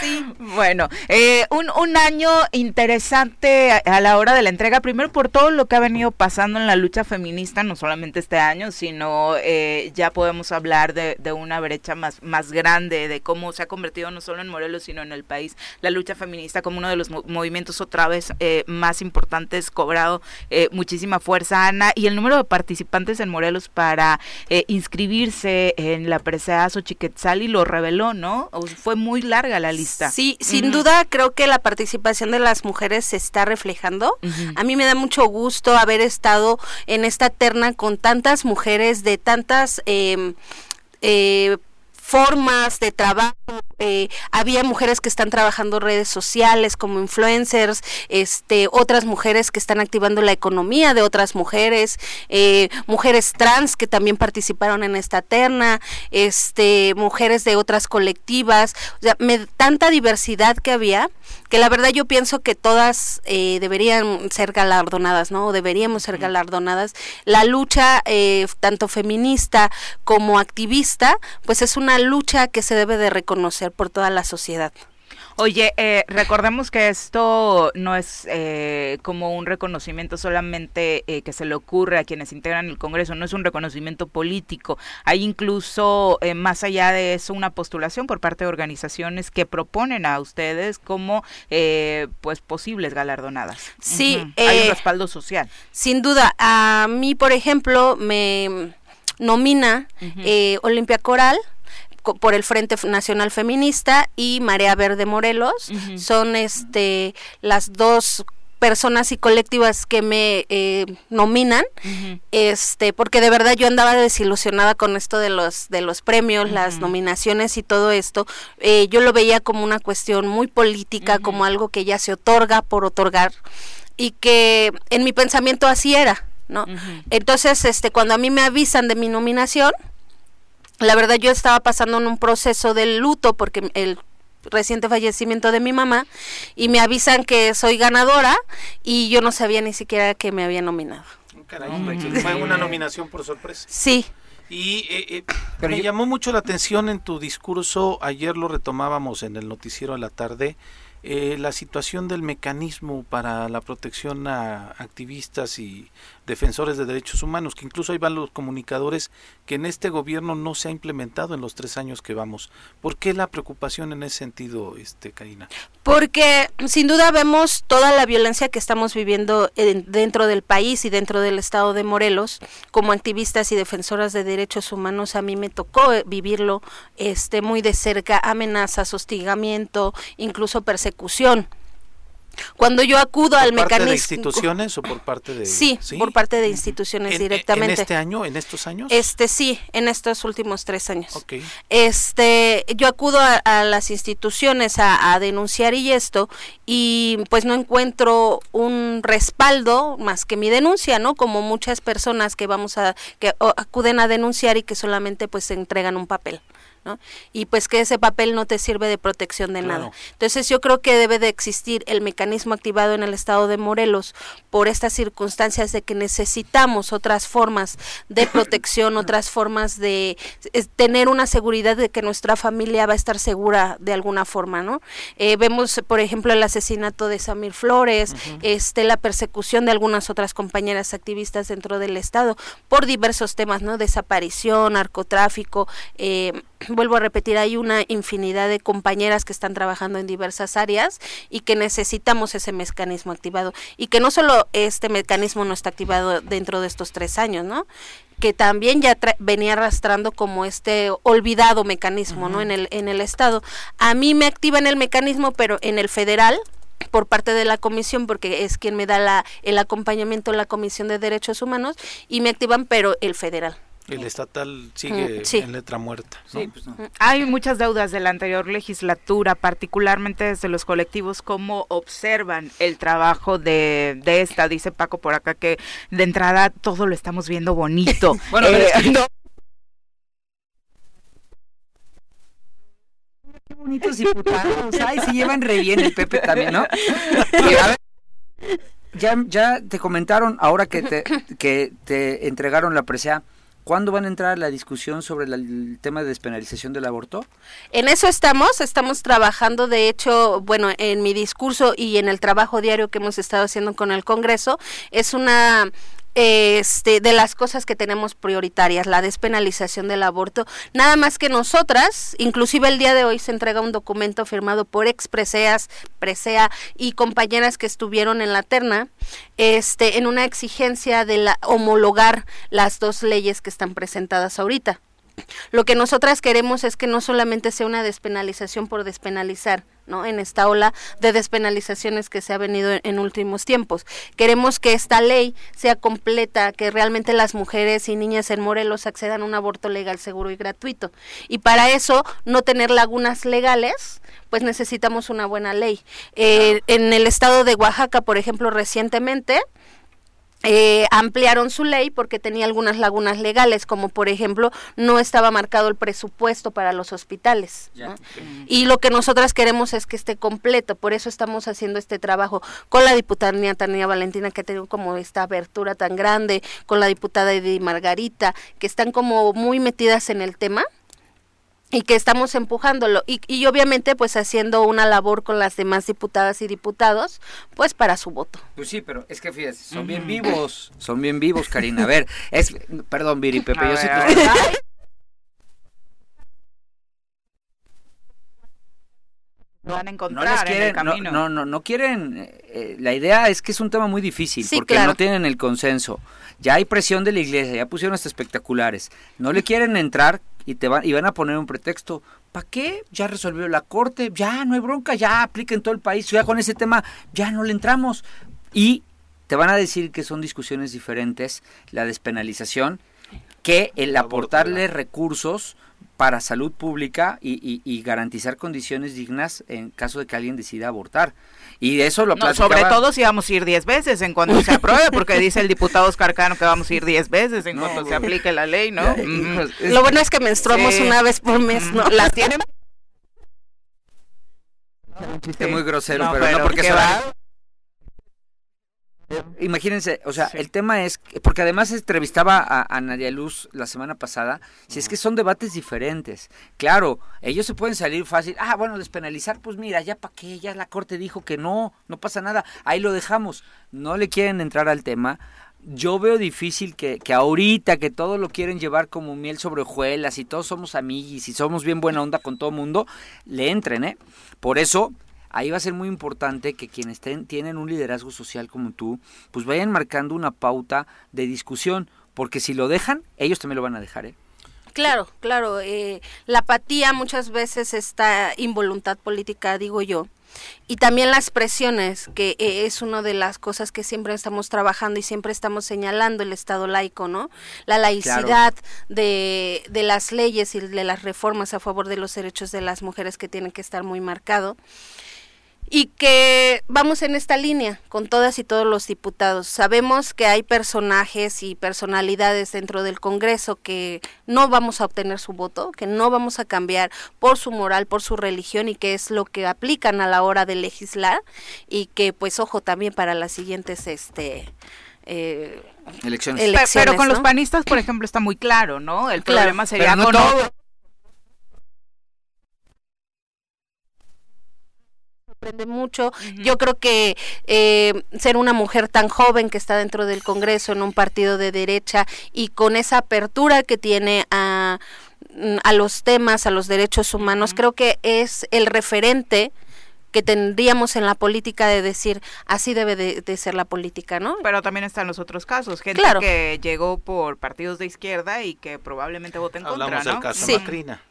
Sí. Bueno, eh, un, un año interesante a, la hora de la entrega, primero por todo lo que ha venido pasando en la lucha feminista, no solamente este año, sino eh, ya podemos hablar de, de, una brecha más, más grande, de cómo se ha convertido no solo en Morelos, sino en el país, la lucha feminista como uno de los movimientos otra vez eh, más importantes, cobrado muchísima fuerza, Ana, y el número de participantes en Morelos para inscribirse en la Preseazo Chiquetzali lo reveló, ¿no? fue muy larga la lista. Sí, sin duda creo que la participación de las mujeres se está reflejando. A mí me da mucho gusto haber estado en esta terna con tantas mujeres de tantas... Eh, eh, formas de trabajo. Eh, había mujeres que están trabajando redes sociales como influencers, este, otras mujeres que están activando la economía de otras mujeres, eh, mujeres trans que también participaron en esta terna, este, mujeres de otras colectivas, o sea, tanta diversidad que había que la verdad yo pienso que todas eh, deberían ser galardonadas, ¿no? deberíamos ser galardonadas. La lucha, eh, tanto feminista como activista, pues es una lucha que se debe de reconocer por toda la sociedad. Oye, eh, recordemos que esto no es eh, como un reconocimiento solamente eh, que se le ocurre a quienes integran el Congreso, no es un reconocimiento político. Hay incluso, eh, más allá de eso, una postulación por parte de organizaciones que proponen a ustedes como pues posibles galardonadas. Sí, hay un respaldo social. Sin duda, a mí, por ejemplo, me nomina Olimpia Coral por el Frente Nacional Feminista y Marea Verde Morelos. Son este las dos personas y colectivas que me eh, nominan este porque de verdad yo andaba desilusionada con esto de los de los premios las nominaciones y todo esto. Eh, yo lo veía como una cuestión muy política como algo que ya se otorga por otorgar y que en mi pensamiento así era no entonces este cuando a mí me avisan de mi nominación la verdad yo estaba pasando en un proceso de luto porque el reciente fallecimiento de mi mamá y me avisan que soy ganadora y yo no sabía ni siquiera que me había nominado. Caray, fue una nominación por sorpresa. Sí. Y eh, eh me llamó mucho la atención en tu discurso, ayer lo retomábamos en el noticiero a la tarde, eh, la situación del mecanismo para la protección a activistas y defensores de derechos humanos, que incluso hay los comunicadores que en este gobierno no se ha implementado en los tres años que vamos. ¿Por qué la preocupación en ese sentido, este, Karina? Porque sin duda vemos toda la violencia que estamos viviendo dentro del país y dentro del estado de Morelos. Como activistas y defensoras de derechos humanos, a mí me tocó vivirlo este, muy de cerca, amenazas, hostigamiento, incluso persecución. Cuando yo acudo al mecanismo... ¿Por parte de instituciones o por parte de...? Sí, por parte de instituciones directamente. ¿En este año, en estos años? Este sí, en estos últimos tres años. Okay. Este, yo acudo a, las instituciones a, denunciar y esto, y pues no encuentro un respaldo más que mi denuncia, ¿no? Como muchas personas que vamos a... que acuden a denunciar y que solamente pues se entregan un papel. ¿No? Y pues que ese papel no te sirve de protección de nada. Entonces yo creo que debe de existir el mecanismo activado en el estado de Morelos por estas circunstancias de que necesitamos otras formas de protección, otras formas de tener una seguridad de que nuestra familia va a estar segura de alguna forma, ¿no? Eh, vemos, por ejemplo, el asesinato de Samir Flores, este, la persecución de algunas otras compañeras activistas dentro del Estado por diversos temas, ¿no? Desaparición, narcotráfico, eh, vuelvo a repetir, hay una infinidad de compañeras que están trabajando en diversas áreas y que necesitamos ese mecanismo activado. Y que no solo este mecanismo no está activado dentro de estos tres años, ¿no? que también ya venía arrastrando como este olvidado mecanismo, ¿no? En el, en el Estado. A mí me activan el mecanismo, pero en el federal, por parte de la comisión porque es quien me da la, el acompañamiento en la Comisión de Derechos Humanos y me activan pero el federal. El estatal sigue en letra muerta. Pues mm, Hay muchas deudas de la anterior legislatura, particularmente desde los colectivos, cómo observan el trabajo de, de esta. Dice Paco por acá que de entrada todo lo estamos viendo bonito. bueno, eh, Qué bonitos diputados. Ay, se llevan re bien el Pepe también, ¿no? ya, ya te comentaron, ahora que te, que te entregaron la presea, ¿Cuándo van a entrar a la discusión sobre el tema de despenalización del aborto? En eso estamos, estamos trabajando, de hecho, bueno, en mi discurso y en el trabajo diario que hemos estado haciendo con el Congreso, es una este, de las cosas que tenemos prioritarias, la despenalización del aborto. Nada más que nosotras, inclusive el día de hoy se entrega un documento firmado por expreseas, presea y compañeras que estuvieron en la terna, este, en una exigencia de la, homologar las dos leyes que están presentadas ahorita. Lo que nosotras queremos es que no solamente sea una despenalización por despenalizar, ¿no? En esta ola de despenalizaciones que se ha venido en, últimos tiempos. Queremos que esta ley sea completa, que realmente las mujeres y niñas en Morelos accedan a un aborto legal, seguro y gratuito. Y para eso, no tener lagunas legales, pues necesitamos una buena ley. Eh, en el estado de Oaxaca, por ejemplo, recientemente, eh, ampliaron su ley porque tenía algunas lagunas legales, como por ejemplo no estaba marcado el presupuesto para los hospitales. Y lo que nosotras queremos es que esté completo, por eso estamos haciendo este trabajo con la diputada Tania Valentina, que ha tenido como esta abertura tan grande, con la diputada Edith Margarita, que están como muy metidas en el tema y que estamos empujándolo y, y, obviamente pues haciendo una labor con las demás diputadas y diputados pues para su voto. Pues sí, pero es que fíjate, son bien vivos, son bien vivos, Karina. A ver, es perdón, Viri Pepe, yo sé que van a encontrar no en camino. No, no, no, quieren. Eh, eh, la idea es que es un tema muy difícil porque no tienen el consenso. Ya hay presión de la iglesia, ya pusieron hasta espectaculares. No le quieren entrar y te van y van a poner un pretexto. ¿Para qué? Ya resolvió la corte, ya no hay bronca, ya aplica en todo el país, ya con ese tema ya no le entramos. Y te van a decir que son discusiones diferentes, la despenalización, que el aportarle recursos para salud pública y, garantizar condiciones dignas en caso de que alguien decida abortar. Y eso lo no, Sobre todo si vamos a ir 10 veces en cuanto se apruebe, porque dice el diputado Oscar Cano que vamos a ir 10 veces en cuanto se aplique la ley, ¿no? lo bueno es que menstruamos una vez por mes, ¿no? Las tienen... Un chiste muy grosero, pero, no porque se va... Imagínense, o sea, el tema es, porque además entrevistaba a, Nadia Luz la semana pasada, si es que son debates diferentes. Claro, ellos se pueden salir fácil, ah, bueno, despenalizar, pues mira, ya para qué, ya la corte dijo que no, no pasa nada, ahí lo dejamos. No le quieren entrar al tema. Yo veo difícil que, que ahorita que todo lo quieren llevar como miel sobre hojuelas y todos somos amiguis y somos bien buena onda con todo mundo, le entren, ¿eh? Por eso ahí va a ser muy importante que quienes tienen un liderazgo social como tú, pues vayan marcando una pauta de discusión, porque si lo dejan, ellos también lo van a dejar, ¿eh? Claro, claro. Eh, la apatía muchas veces está involuntad política, digo yo. Y también las presiones, que eh, es una de las cosas que siempre estamos trabajando y siempre estamos señalando el Estado laico, ¿no? La laicidad de, de las leyes y de las reformas a favor de los derechos de las mujeres que tienen que estar muy marcado. Y que vamos en esta línea con todas y todos los diputados. Sabemos que hay personajes y personalidades dentro del Congreso que no vamos a obtener su voto, que no vamos a cambiar por su moral, por su religión y que es lo que aplican a la hora de legislar y que pues ojo también para las siguientes este eh, elecciones. Pero, con los panistas, por ejemplo, está muy claro, ¿no? El problema sería con sorprende mucho. Yo creo que eh, ser una mujer tan joven que está dentro del Congreso en un partido de derecha y con esa apertura que tiene a, a los temas, a los derechos humanos, creo que es el referente que tendríamos en la política de decir así debe de, ser la política, ¿no? Pero también están los otros casos, gente que llegó por partidos de izquierda y que probablemente vota en contra, ¿no? del caso Macrina.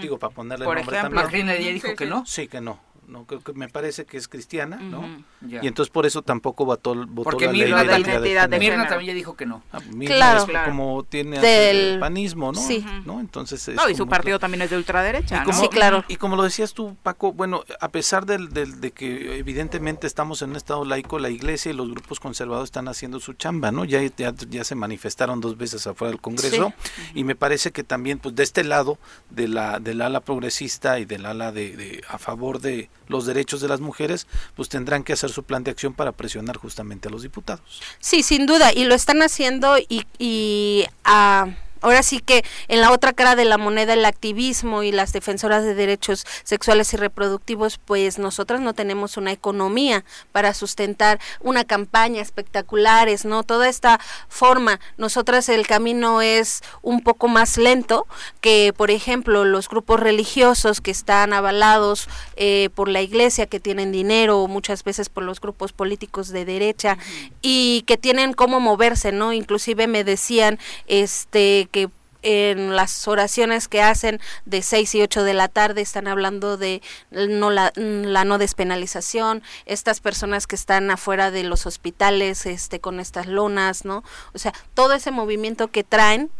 Digo, para ponerle por nombre ejemplo, Macrina ya dijo que no. Sí, que no no que me parece que es cristiana, ¿no? Y entonces por eso tampoco votó, votó Porque la Mirna, ley de Mirna también ya dijo que no. Ah, claro. como tiene el panismo, ¿no? Sí. ¿no? Entonces No, y su partido también es de ultraderecha, sí, claro. Y como lo decías tú, Paco, bueno, a pesar del, del, de que evidentemente estamos en un estado laico, la iglesia y los grupos conservadores están haciendo su chamba, ¿no? Ya, ya, ya se manifestaron dos veces afuera del Congreso y me parece que también, pues de este lado, de la, del ala progresista y del ala de, de a favor de los derechos de las mujeres, pues tendrán que hacer su plan de acción para presionar justamente a los diputados. Sí, sin duda, y lo están haciendo y, y a ahora sí que en la otra cara de la moneda el activismo y las defensoras de derechos sexuales y reproductivos, pues nosotras no tenemos una economía para sustentar una campaña espectaculares, ¿no? Toda esta forma, nosotras el camino es un poco más lento que, por ejemplo, los grupos religiosos que están avalados eh, por la iglesia, que tienen dinero, muchas veces por los grupos políticos de derecha y que tienen cómo moverse, ¿no? Inclusive me decían, este, que en las oraciones que hacen de 6 y 8 de la tarde están hablando de no la, la, no despenalización, estas personas que están afuera de los hospitales este con estas lonas, ¿no? O sea, todo ese movimiento que traen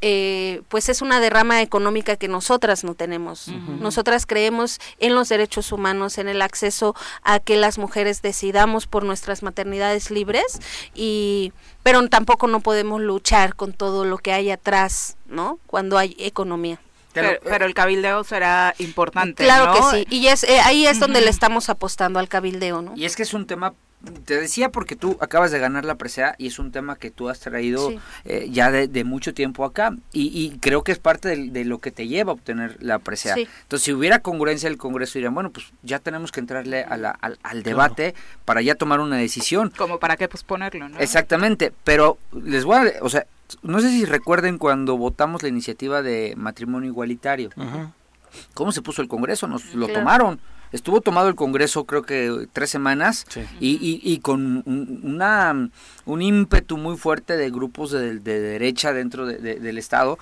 eh, pues es una derrama económica que nosotras no tenemos. Nosotras creemos en los derechos humanos, en el acceso a que las mujeres decidamos por nuestras maternidades libres y pero tampoco no podemos luchar con todo lo que hay atrás, ¿no? Cuando hay economía. Pero, el cabildeo será importante. Claro que sí, y es, eh, ahí es donde le estamos apostando al cabildeo, ¿no? Y es que es un tema te decía porque tú acabas de ganar la presea y es un tema que tú has traído eh, ya de, mucho tiempo acá y, creo que es parte de, lo que te lleva a obtener la presea. Entonces, si hubiera congruencia el Congreso dirían, bueno, pues ya tenemos que entrarle a la, al, debate para ya tomar una decisión. Como para qué posponerlo, ¿no? Exactamente, pero les voy a, o sea, no sé si recuerden cuando votamos la iniciativa de matrimonio igualitario. ¿Cómo se puso el Congreso? Nos lo tomaron estuvo tomado el Congreso creo que tres semanas y, y, con un, una, un ímpetu muy fuerte de grupos de, derecha dentro del Estado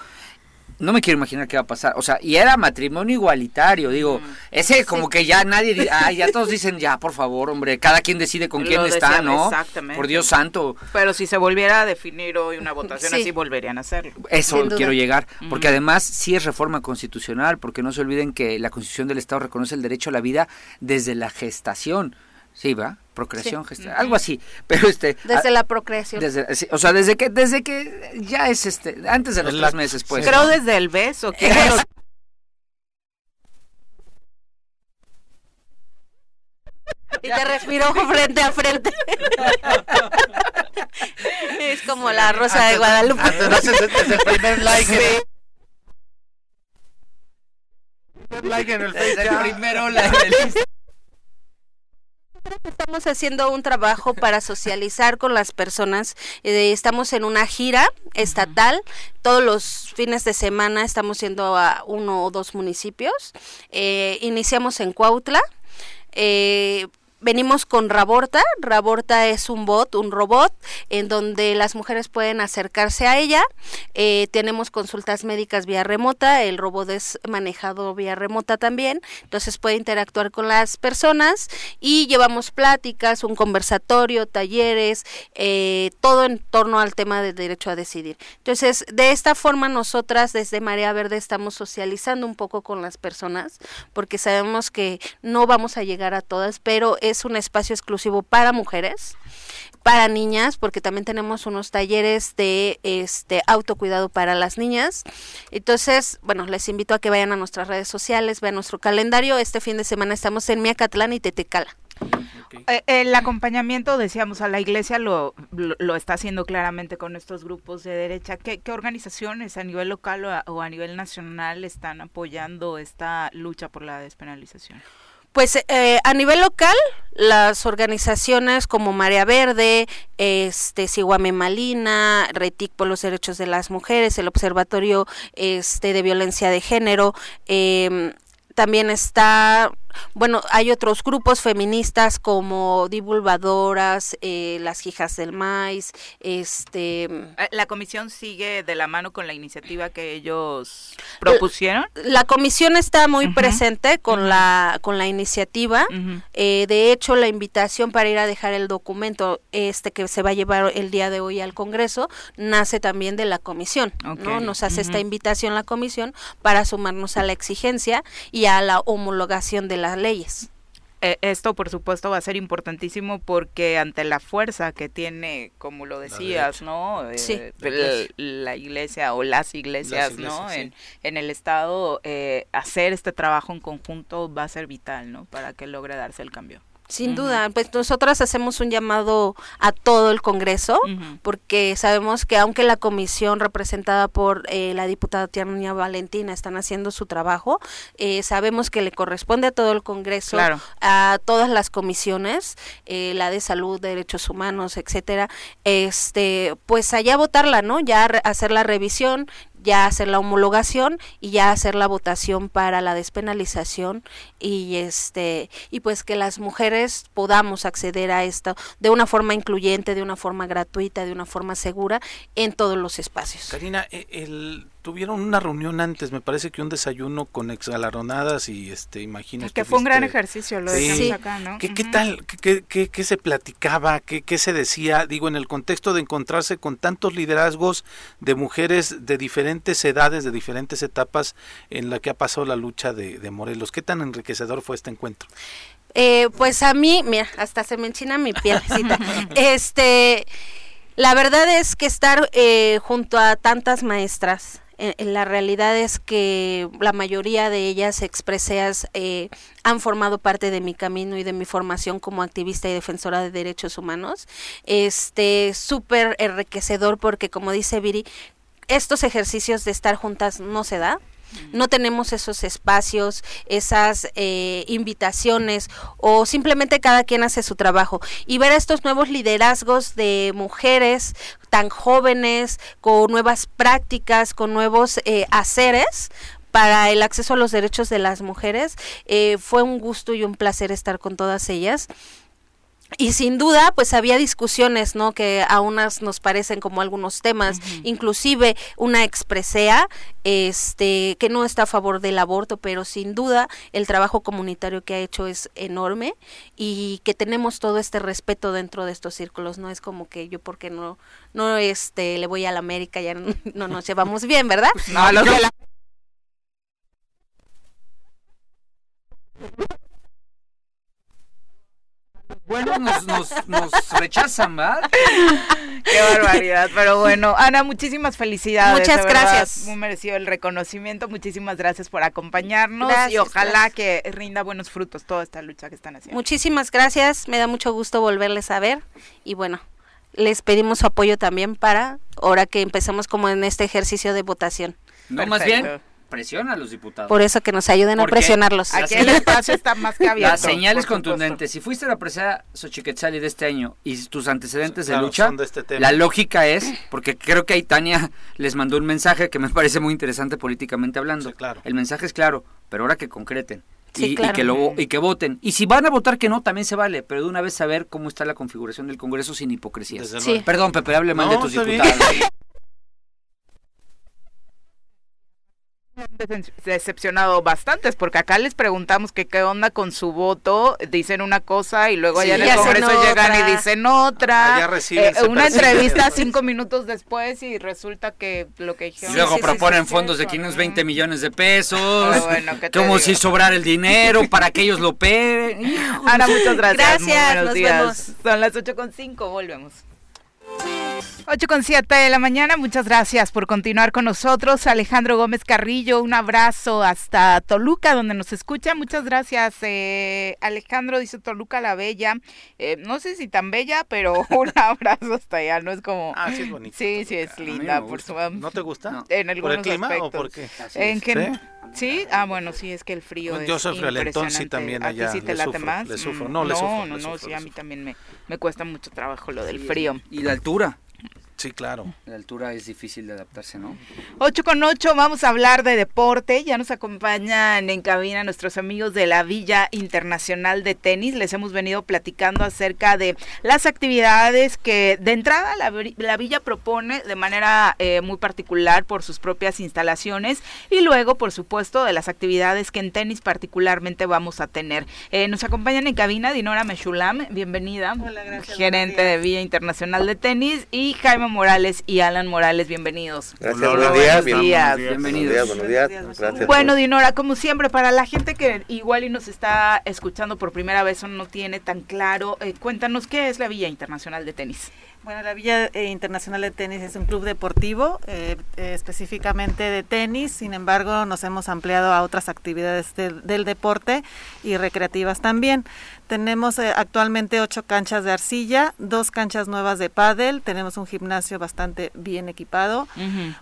no me quiero imaginar qué va a pasar. O sea, y era matrimonio igualitario, digo, mm. ese como que ya nadie, ay, ya todos dicen, ya, por favor, hombre, cada quien decide con quién está, ¿no? Exactamente. Por Dios santo. Pero si se volviera a definir hoy una votación así, volverían a hacerlo. Eso quiero llegar, porque además sí es reforma constitucional, porque no se olviden que la Constitución del Estado reconoce el derecho a la vida desde la gestación. Sí, va, procreación, algo así, pero este desde la procreación. Desde, o sea, desde que desde que ya es este antes de los tres meses, pues. Creo desde el beso, que Y te respiró frente a frente. es como la rosa de Guadalupe. Desde el primer like. like en el Facebook. El primero estamos haciendo un trabajo para socializar con las personas. Eh, estamos en una gira estatal. Todos los fines de semana estamos yendo a uno o dos municipios. Eh, iniciamos en Cuautla. Eh, venimos con Raborta. Raborta es un bot, un robot, en donde las mujeres pueden acercarse a ella. Eh, tenemos consultas médicas vía remota, el robot es manejado vía remota también, entonces puede interactuar con las personas y llevamos pláticas, un conversatorio, talleres, eh, todo en torno al tema del derecho a decidir. Entonces, de esta forma nosotras desde Marea Verde estamos socializando un poco con las personas, porque sabemos que no vamos a llegar a todas, pero es un espacio exclusivo para mujeres, para niñas, porque también tenemos unos talleres de este autocuidado para las niñas. Entonces, bueno, les invito a que vayan a nuestras redes sociales, vean nuestro calendario. Este fin de semana estamos en Miacatlán y Tetecala. Eh, el acompañamiento, decíamos, a la iglesia lo, lo, está haciendo claramente con estos grupos de derecha. ¿Qué, organizaciones a nivel local o a nivel nacional están apoyando esta lucha por la despenalización? Pues eh, a nivel local, las organizaciones como Marea Verde, este Siguame Malina, Retic por los Derechos de las Mujeres, el Observatorio este, de Violencia de Género, eh, también está bueno, hay otros grupos feministas como Divulgadoras, eh, Las Hijas del Maíz, este... Eh, ¿La comisión sigue de la mano con la iniciativa que ellos propusieron? La, comisión está muy presente con, la, con la iniciativa. Eh, de hecho, la invitación para ir a dejar el documento este que se va a llevar el día de hoy al Congreso nace también de la comisión. ¿no? Nos hace esta invitación la comisión para sumarnos a la exigencia y a la homologación de la leyes. Eh, esto, por supuesto, va a ser importantísimo porque ante la fuerza que tiene, como lo decías, ¿no? Eh, la, iglesia o las iglesias, ¿no? En, en, el Estado, eh, hacer este trabajo en conjunto va a ser vital, ¿no? Para que logre darse el cambio. Sin duda, pues nosotras hacemos un llamado a todo el Congreso, porque sabemos que aunque la comisión representada por eh, la diputada Tiana Valentina están haciendo su trabajo, eh, sabemos que le corresponde a todo el Congreso, a todas las comisiones, eh, la de salud, derechos humanos, etcétera, este, pues allá votarla, ¿no? Ya hacer la revisión, ya hacer la homologación y ya hacer la votación para la despenalización y este y pues que las mujeres podamos acceder a esto de una forma incluyente, de una forma gratuita, de una forma segura en todos los espacios. Karina, e, el tuvieron una reunión antes, me parece que un desayuno con exgalaronadas y este, imagínate. Que fue un gran ejercicio, lo sí. acá, ¿no? ¿Qué, tal? ¿Qué, qué, qué se platicaba? ¿Qué, ¿Qué se decía? Digo, en el contexto de encontrarse con tantos liderazgos de mujeres de diferentes edades, de diferentes etapas en la que ha pasado la lucha de, de Morelos. ¿Qué tan enriquecedor fue este encuentro? Eh, pues a mí, mira, hasta se me enchina mi pielcita. este, la verdad es que estar eh, junto a tantas maestras, en, la realidad es que la mayoría de ellas expreseas eh, han formado parte de mi camino y de mi formación como activista y defensora de derechos humanos. Este, súper enriquecedor porque como dice Viri, estos ejercicios de estar juntas no se da no tenemos esos espacios, esas eh, invitaciones o simplemente cada quien hace su trabajo. Y ver estos nuevos liderazgos de mujeres tan jóvenes, con nuevas prácticas, con nuevos eh, haceres, para el acceso a los derechos de las mujeres. Eh, fue un gusto y un placer estar con todas ellas y sin duda pues había discusiones no que a unas nos parecen como algunos temas. Inclusive una expresea este que no está a favor del aborto pero sin duda el trabajo comunitario que ha hecho es enorme y que tenemos todo este respeto dentro de estos círculos no es como que yo porque no no este le voy a la América ya no, nos llevamos bien verdad pues no, bueno, nos, nos, rechazan, ¿verdad? Qué barbaridad, pero bueno, Ana, muchísimas felicidades. Muchas gracias. muy merecido el reconocimiento, muchísimas gracias por acompañarnos y ojalá que rinda buenos frutos toda esta lucha que están haciendo. Muchísimas gracias, me da mucho gusto volverles a ver y bueno, les pedimos su apoyo también para ahora que empezamos como en este ejercicio de votación. No, más bien presiona a los diputados. Por eso que nos ayuden a presionarlos. Aquí el espacio está más que abierto. La señal es contundente. Si fuiste la presea Xochiquetzali de este año y tus antecedentes de lucha, este la lógica es, porque creo que ahí Tania les mandó un mensaje que me parece muy interesante políticamente hablando. claro. El mensaje es claro, pero ahora que concreten. y, que lo, y que voten. Y si van a votar que no, también se vale, pero de una vez saber cómo está la configuración del Congreso sin hipocresía. Perdón, Pepe, hable mal de tus diputados. decepcionado bastantes porque acá les preguntamos que qué onda con su voto, dicen una cosa y luego allá en el Congreso llegan y dicen otra. Eh, una entrevista cinco minutos después y resulta que lo que dijeron. Y luego proponen fondos de 520 millones de pesos. como si sobrara el dinero para que ellos lo peguen. Ana, muchas gracias. Gracias, nos Vemos. Son las 8.5, volvemos. 8 con 7 de la mañana, muchas gracias por continuar con nosotros. Alejandro Gómez Carrillo, un abrazo hasta Toluca, donde nos escucha. Muchas gracias, eh, Alejandro, dice Toluca la Bella. Eh, no sé si tan bella, pero un abrazo hasta allá, ¿no? Es como... Ah, sí es bonito. Sí, sí es linda. Por su, ¿No te gusta? En algunos ¿Por el clima aspectos. o por qué? ¿En? ¿Sí? Ah, bueno, sí, es que el frío Yo es soy friolentón, sí, también ¿A allá. ti sí te le late sufro, más? le sufro. Mm, No, le sufro, No, no, sufro, sí, a mí también me, me cuesta mucho trabajo lo del frío. Y la altura. Sí, claro. La altura es difícil de adaptarse, ¿no? 8 con 8, vamos a hablar de deporte. Ya nos acompañan en cabina nuestros amigos de la Villa Internacional de Tenis. Les hemos venido platicando acerca de las actividades que de entrada la, la Villa propone de manera eh, muy particular por sus propias instalaciones y luego, por supuesto, de las actividades que en tenis particularmente vamos a tener. Eh, nos acompañan en cabina Dinora Meshulam, bienvenida. Hola, gracias, gerente de Villa Internacional de Tenis y Jaime Morales y Alan Morales, bienvenidos. Gracias, Hola, buenos días. buenos días. Bienvenidos. Buenos días, buenos días. Gracias. Bueno, Dinora, como siempre, para la gente que igual y nos está escuchando por primera vez o no tiene tan claro, eh, cuéntanos qué es la Villa Internacional de Tenis. Bueno, la Villa eh, Internacional de Tenis es un club deportivo, eh, eh, específicamente de tenis, sin embargo nos hemos ampliado a otras actividades del deporte y recreativas también. Tenemos eh, actualmente ocho canchas de arcilla, dos canchas nuevas de pádel, tenemos un gimnasio bastante bien equipado,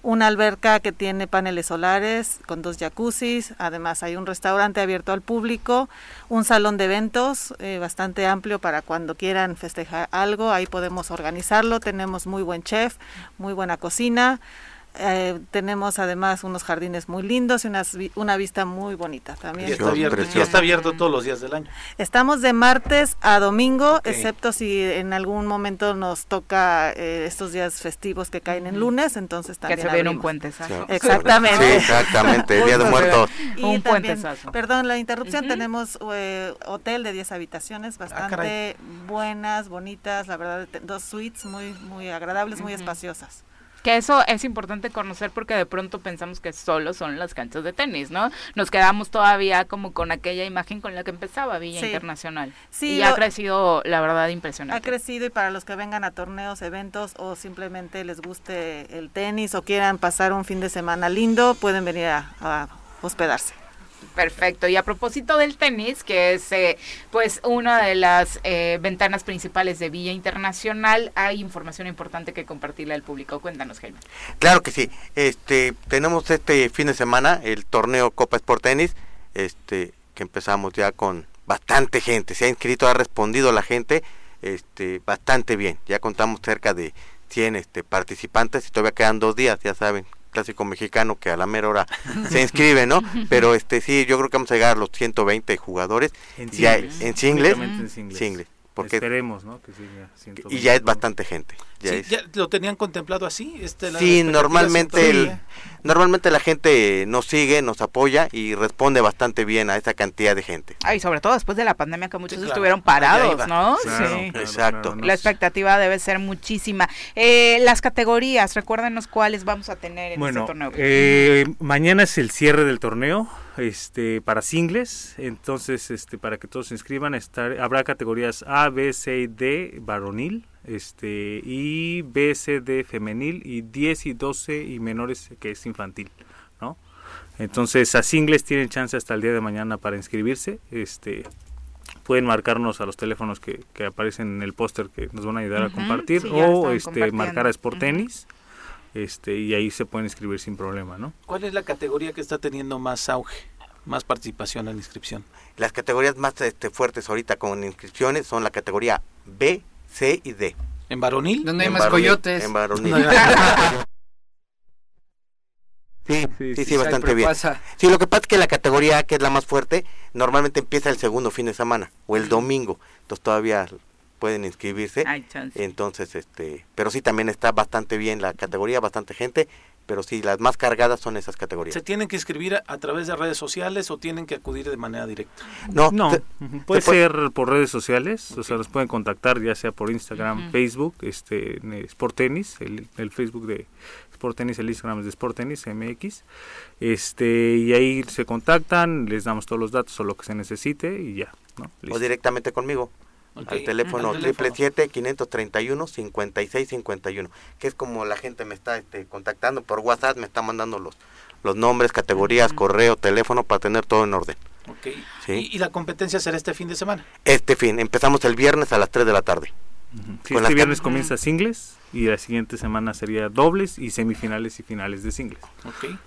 una alberca que tiene paneles solares con dos jacuzzis, además hay un restaurante abierto al público, un salón de eventos eh, bastante amplio para cuando quieran festejar algo, ahí podemos organizarlo, tenemos muy buen chef, muy buena cocina. Eh, tenemos además unos jardines muy lindos y unas una vista muy bonita también. Y está, abierto, y está abierto todos los días del año. Estamos de martes a domingo, Ok. excepto si en algún momento nos toca eh, estos días festivos que caen en lunes, entonces Que también se viene un abrimos. puente, ¿sabes? Exactamente. Sí, exactamente, el Día de Muertos. Y Un también, puentesazo. perdón, la interrupción, tenemos eh, hotel de 10 habitaciones, bastante caray. buenas, bonitas, la verdad, dos suites muy muy agradables, muy espaciosas. Que eso es importante conocer porque de pronto pensamos que solo son las canchas de tenis, ¿no? Nos quedamos todavía como con aquella imagen con la que empezaba Villa Sí. Internacional. Sí, y ha crecido, la verdad, Ha impresionante. crecido y para los que vengan a torneos, eventos o simplemente les guste el tenis o quieran pasar un fin de semana lindo, pueden venir a, a hospedarse. Perfecto. Y a propósito del tenis, que es eh, pues una de las eh, ventanas principales de Villa Internacional, hay información importante que compartirle al público. Cuéntanos, Jaime. Claro que sí. Este, tenemos este fin de semana el torneo Copa Sport Tenis, este, que empezamos ya con bastante gente. Se ha inscrito, ha respondido la gente, este, bastante bien. Ya contamos cerca de 100 este, participantes y todavía quedan dos días, ya saben, clásico mexicano que a la mera hora se inscribe, ¿no? Pero este sí, yo creo que vamos a llegar a los 120 jugadores. En ya singles. en singles, Únicamente en singles. singles, porque Esperemos, ¿no? Que siga y 120. ya es bastante gente. ya Sí, es- ¿ya ¿Lo tenían contemplado así? Este, la Sí, normalmente el, 120. normalmente la gente nos sigue, nos apoya y responde bastante bien a esa cantidad de gente. Ay, sobre todo después de la pandemia que muchos claro. estuvieron parados. ¿no? Claro, sí. claro, Exacto. claro, no La expectativa debe ser muchísima. Eh, las categorías, recuérdenos cuáles vamos a tener en Bueno, este torneo. eh, mañana es el cierre del torneo este para singles, entonces este para que todos se inscriban estar, habrá categorías A, B, C y D varonil, este y B, C, D femenil y 10 y 12 y menores que es infantil, ¿no? Entonces a singles tienen chance hasta el día de mañana para inscribirse, este pueden marcarnos a los teléfonos que, que aparecen en el póster que nos van a ayudar a compartir sí, o este marcar a Sport este y ahí se pueden inscribir sin problema, ¿no? ¿Cuál es la categoría que está teniendo más auge, más participación en la inscripción? Las categorías más este, fuertes ahorita con inscripciones son la categoría B, C y D. ¿En varonil? ¿Dónde hay En más varonil, coyotes? En varonil. Sí, sí, sí, bastante bien. Sí, lo que pasa es que la categoría que es la más fuerte, normalmente empieza el segundo fin de semana o el domingo. Entonces todavía pueden inscribirse. Entonces, este, pero sí también está bastante bien la categoría, bastante gente pero sí, las más cargadas son esas categorías. ¿Se tienen que inscribir a, través de redes sociales o tienen que acudir de manera directa? No, no puede ser por redes sociales, o sea, nos pueden contactar ya sea por Instagram, Facebook, este, Sport Tennis, el, el, Facebook de Sport Tennis, el Instagram es de Sport Tennis, MX, este, y ahí se contactan, les damos todos los datos o lo que se necesite y ya. ¿no? O directamente conmigo al teléfono triple siete 531 5651 que es como la gente me está este, contactando por WhatsApp me está mandando los los nombres categorías correo teléfono para tener todo en orden. Okay. ¿Y, la competencia será este fin de semana este fin empezamos el viernes a las 3 de la tarde. Este viernes comienza singles y la siguiente semana sería dobles y semifinales y finales de singles. Okay.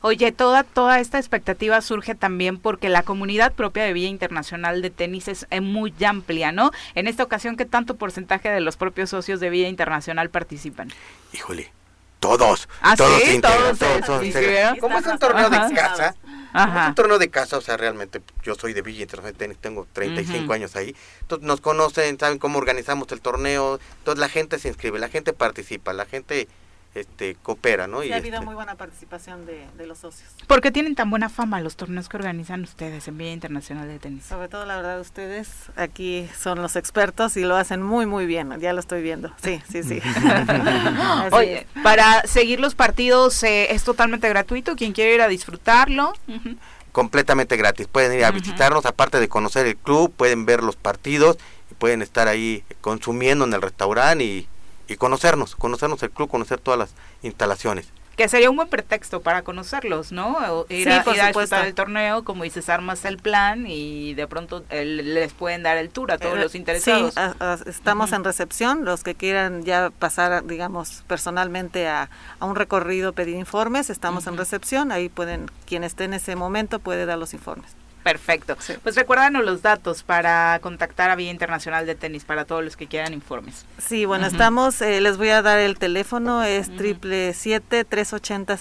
Oye, toda, toda esta expectativa surge también porque la comunidad propia de Vía Internacional de Tenis es muy amplia, ¿no? En esta ocasión, ¿qué tanto porcentaje de los propios socios de Vía Internacional participan? Híjole, todos. ¿Ah, todos, sí? todos, todos, ¿Cómo es un torneo de casa? Es un torneo de casa, o sea, realmente yo soy de Villa Internacional de Tenis, tengo 35 años ahí. Entonces nos conocen, saben cómo organizamos el torneo, entonces la gente se inscribe, la gente participa, la gente este, coopera, ¿no? y ha habido este muy buena participación de, de, los socios. ¿Por qué tienen tan buena fama los torneos que organizan ustedes en Vía Internacional de Tenis? Sobre todo, la verdad, ustedes aquí son los expertos y lo hacen muy, muy bien. Ya lo estoy viendo. Sí, sí, sí. Oye, para seguir los partidos eh, es totalmente gratuito. Quien quiere ir a disfrutarlo. Completamente gratis. Pueden ir a visitarnos, aparte de conocer el club, pueden ver los partidos y pueden estar ahí consumiendo en el restaurante y y conocernos, conocernos el club, conocer todas las instalaciones. Que sería un buen pretexto para conocerlos, ¿no? Ir, a, ir el torneo, como dices, armas el plan y de pronto les pueden dar el tour a todos eh, los interesados. Sí, estamos en recepción, los que quieran ya pasar, digamos, personalmente a, un recorrido, pedir informes, estamos en recepción, ahí pueden, quien esté en ese momento puede dar los informes. Perfecto. Pues recuérdanos los datos para contactar a Vía Internacional de Tenis para todos los que quieran informes. Sí, bueno, estamos, eh, les voy a dar el teléfono, es triple siete tres ochenta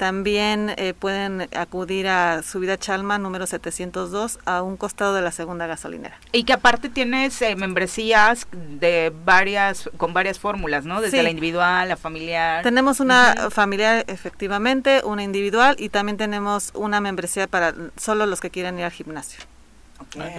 También eh, pueden acudir a Subida Chalma número 702 a un costado de la segunda gasolinera. Y que aparte tienes eh, membresías de varias con varias fórmulas, ¿no? Desde la individual, la familiar. Tenemos una familiar efectivamente, una individual y también tenemos una membresía para solo los que quieran ir al gimnasio.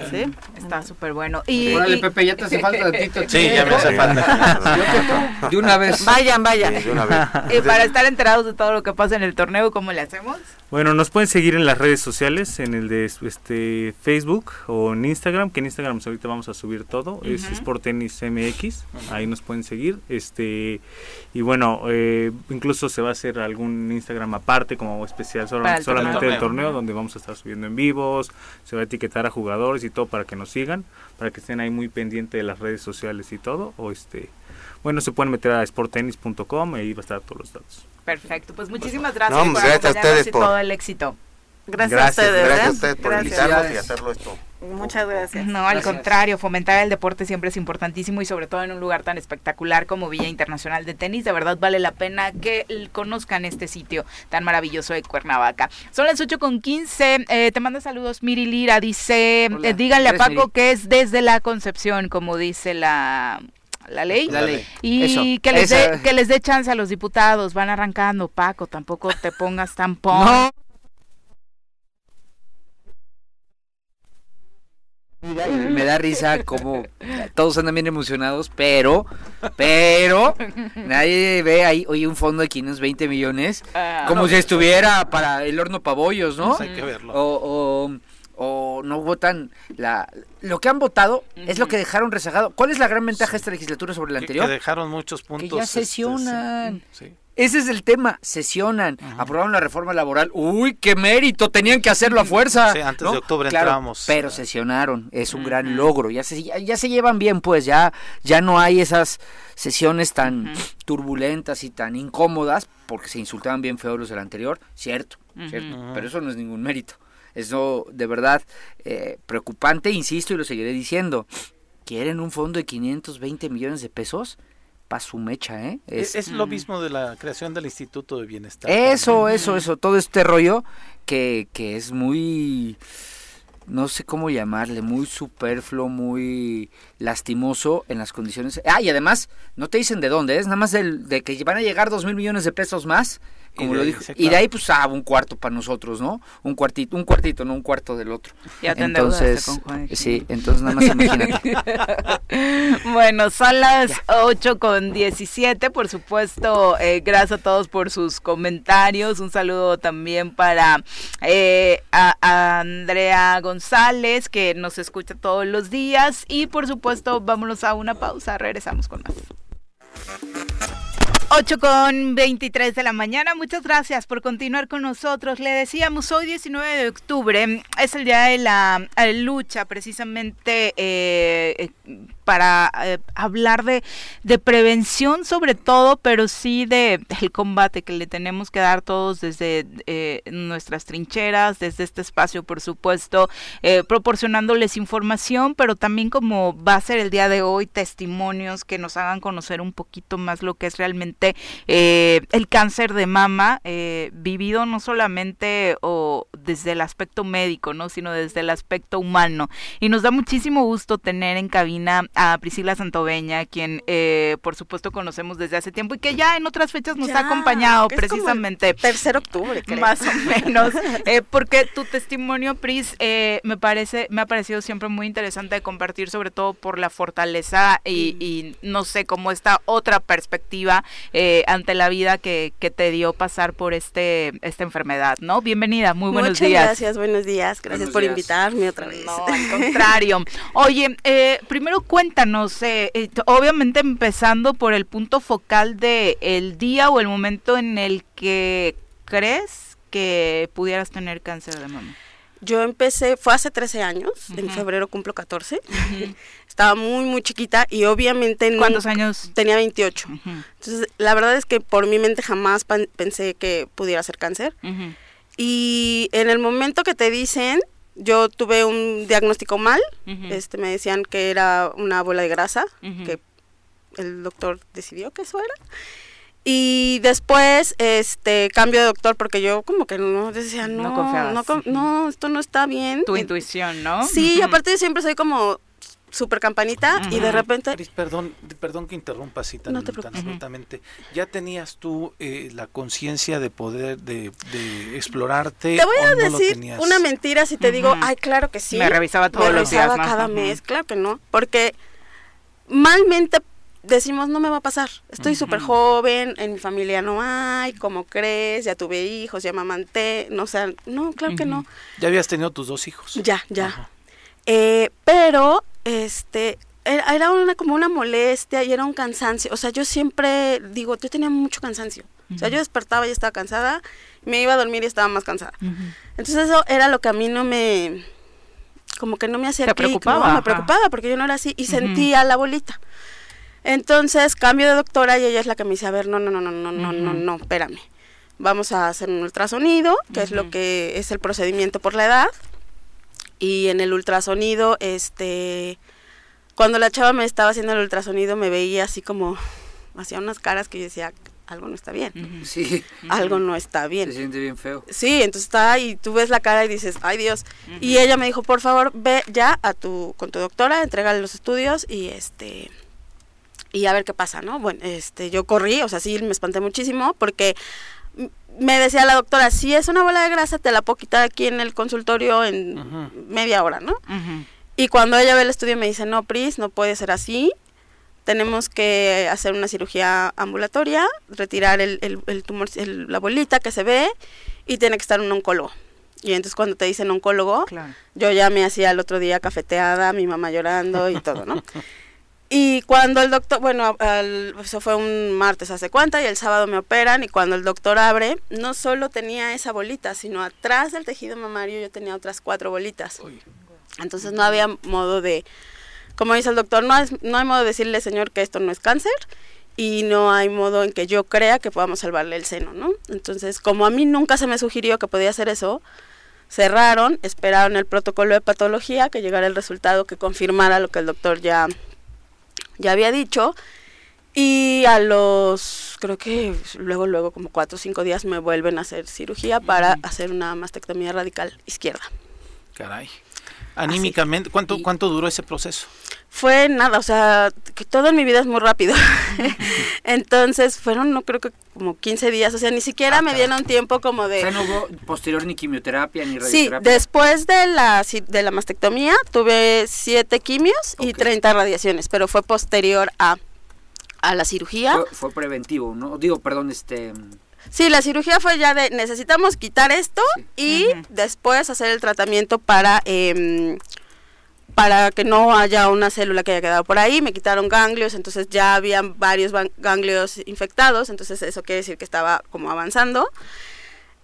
¿Sí? Está súper bueno. Y, Órale, Pepe, ya te hace falta tantito. Sí, ya me hace falta. de una vez. Vayan, vayan. y para estar enterados de todo lo que pasa en el torneo, ¿cómo le hacemos? Bueno, nos pueden seguir en las redes sociales, en el de este Facebook o en Instagram, que en Instagram pues, ahorita vamos a subir todo, es Sport Tennis MX, ahí nos pueden seguir, este y bueno, eh, incluso se va a hacer algún Instagram aparte como especial solamente del torneo, donde vamos a estar subiendo en vivos, se va a etiquetar a jugadores y todo para que nos sigan, para que estén ahí muy pendientes de las redes sociales y todo, o este, bueno, se pueden meter a sporttennis.com y ahí va a estar todos los datos. Perfecto, pues muchísimas gracias por gracias a ustedes por todo el éxito. Gracias, a ustedes. Gracias a ustedes por invitarnos y hacerlo esto. Muchas gracias. No, al contrario, fomentar el deporte siempre es importantísimo y sobre todo en un lugar tan espectacular como Villa Internacional de Tenis. De verdad vale la pena que conozcan este sitio tan maravilloso de Cuernavaca. Son las 8 con 15. Eh, te manda saludos Miri Lira. Dice, eh, díganle a Paco que es desde la concepción, como dice la la ley. Y que, les dé, que les dé chance a los diputados. Van arrancando, Paco. Tampoco te pongas tan pon. Me da risa como todos andan bien emocionados, pero, pero, nadie ve ahí, oye, un fondo de 520 millones, ah. como si estuviera para el horno pabollos, ¿no? Pues hay que verlo. o, o no votan la lo que han votado es lo que dejaron rezagado. ¿Cuál es la gran ventaja de esta legislatura sobre la anterior? Que dejaron muchos puntos. Que ya este, sesionan. Ese es el tema, sesionan, aprobaron la reforma laboral. Uy, qué mérito, tenían que hacerlo a fuerza. Sí, antes de octubre entramos. Pero sesionaron, es un gran logro. Ya se, ya, se llevan bien, pues ya, ya no hay esas sesiones tan turbulentas y tan incómodas, porque se insultaban bien feos los del anterior, cierto, cierto, pero eso no es ningún mérito. Eso de verdad eh, preocupante, insisto y lo seguiré diciendo. ¿Quieren un fondo de 520 millones de pesos? pa' su mecha, ¿eh? Es, es lo mismo de la creación del Instituto de Bienestar. Eso, eso, eso, todo este rollo que, que es muy no sé cómo llamarle, muy superfluo, muy lastimoso en las condiciones. Ah, y además, no te dicen de dónde, es nada más del, de que van a llegar dos mil millones de pesos más como lo dijo. Y de ahí, pues, ah, un cuarto para nosotros, ¿no? Un cuartito, un cuartito, no un cuarto del otro. Ya entonces, sí, entonces nada más imagínate. bueno, son las 8 con 17, por supuesto, eh, gracias a todos por sus comentarios. Un saludo también para eh, a Andrea González, que nos escucha todos los días. Y por supuesto, vámonos a una pausa, regresamos con más. 8 con 23 de la mañana. Muchas gracias por continuar con nosotros. Le decíamos, hoy 19 de octubre es el día de la lucha precisamente eh, para eh, hablar de, de, prevención sobre todo, pero sí de el combate que le tenemos que dar todos desde eh, nuestras trincheras, desde este espacio, por supuesto, eh, proporcionándoles información, pero también como va a ser el día de hoy, testimonios que nos hagan conocer un poquito más lo que es realmente el cáncer de mama, vivido no solamente o desde el aspecto médico, ¿no? sino desde el aspecto humano. Y nos da muchísimo gusto tener en cabina a Priscila Santoveña, quien eh, por supuesto conocemos desde hace tiempo y que ya en otras fechas nos ha acompañado precisamente. tercer octubre, creo. Más o menos. Eh, porque tu testimonio, Pris, eh, me parece, me ha parecido siempre muy interesante de compartir, sobre todo por la fortaleza y, no sé, como esta otra perspectiva ante la vida que, que, te dio pasar por este esta enfermedad, ¿no? Bienvenida, muy buenos Muchas días. Gracias, buenos días. Gracias por invitarme otra vez. No, al contrario. Oye, primero cuéntame cuéntanos, eh, eh, obviamente empezando por el punto focal de el día o el momento en el que crees que pudieras tener cáncer de mama. Yo empecé, fue hace 13 años, en febrero cumplo 14. Estaba muy, muy chiquita y obviamente... ¿Cuántos años? Tenía 28. Entonces, la verdad es que por mi mente jamás pensé que pudiera ser cáncer. Y en el momento que te dicen, yo tuve un diagnóstico mal, este me decían que era una bola de grasa, que el doctor decidió que eso era. Y después, este, cambio de doctor porque yo como que no decía, no, no, no, esto no está bien. Tu intuición, ¿no? Sí, aparte siempre soy como super campanita y de repente... perdón, perdón que interrumpa así tan, absolutamente. ¿Ya tenías tú eh, la conciencia de poder, de, explorarte? Te voy a decir una mentira si te digo, ay, claro que sí. Me revisaba todos me los revisaba cada mes, claro que no, porque malmente decimos, no me va a pasar, estoy súper joven, en mi familia no hay, ¿cómo crees? Ya tuve hijos, ya me amanté, no, o sea, no, claro que no. ¿Ya habías tenido tus dos hijos? Ya, ya. Eh, pero este era una como una molestia y era un cansancio. O sea, yo siempre digo, yo tenía mucho cansancio. O sea, yo despertaba y estaba cansada, me iba a dormir y estaba más cansada. Entonces eso era lo que a mí no me como que no me hacía ¿Te preocupaba, me preocupaba porque yo no era así y sentía la bolita. Entonces, cambio de doctora y ella es la que me dice, "A ver, no, no, no, no, no, no, no, no, espérame. Vamos a hacer un ultrasonido, que es lo que es el procedimiento por la edad." Y en el ultrasonido, este, cuando la chava me estaba haciendo el ultrasonido me veía así como, hacía unas caras que yo decía, algo no está bien. Sí. Algo no está bien. Se siente bien feo. Sí, entonces está y tú ves la cara y dices, ay Dios. Y ella me dijo, por favor, ve ya a tu, con tu doctora, entregale los estudios y este, y a ver qué pasa, ¿no? Bueno, este, yo corrí, o sea, sí, me espanté muchísimo porque me decía la doctora, si es una bola de grasa, te la puedo quitar aquí en el consultorio en media hora, ¿no? Y cuando ella ve el estudio me dice, no, Pris, no puede ser así, tenemos que hacer una cirugía ambulatoria, retirar el, el, tumor, la bolita que se ve y tiene que estar un oncólogo. Y entonces cuando te dicen oncólogo, yo ya me hacía el otro día cafeteada, mi mamá llorando y todo, ¿no? Y cuando el doctor, bueno, eso fue un martes hace cuenta y el sábado me operan y cuando el doctor abre, no solo tenía esa bolita, sino atrás del tejido mamario yo tenía otras cuatro bolitas. Entonces no había modo de, como dice el doctor, no, no hay modo de decirle, señor, que esto no es cáncer y no hay modo en que yo crea que podamos salvarle el seno, ¿no? Entonces, como a mí nunca se me sugirió que podía hacer eso, cerraron, esperaron el protocolo de patología, que llegara el resultado que confirmara lo que el doctor ya ya había dicho. Y a los, creo que luego, luego, como cuatro o cinco días me vuelven a hacer cirugía para hacer una mastectomía radical izquierda. Caray. Anímicamente, ¿cuánto, ¿cuánto duró ese proceso? Fue nada, o sea, que todo en mi vida es muy rápido. Entonces fueron, no creo que como 15 días, o sea, ni siquiera Ah, me dieron tiempo como de... O sea, no hubo posterior ni quimioterapia ni Sí, radioterapia. después de la, de la mastectomía tuve siete quimios y 30 radiaciones, pero fue posterior a, a la cirugía. Fue, fue preventivo, ¿no? Digo, perdón, este... Sí, la cirugía fue ya de necesitamos quitar esto y después hacer el tratamiento para em, para que no haya una célula que haya quedado por ahí. Me quitaron ganglios, entonces ya habían varios ganglios infectados, entonces eso quiere decir que estaba como avanzando.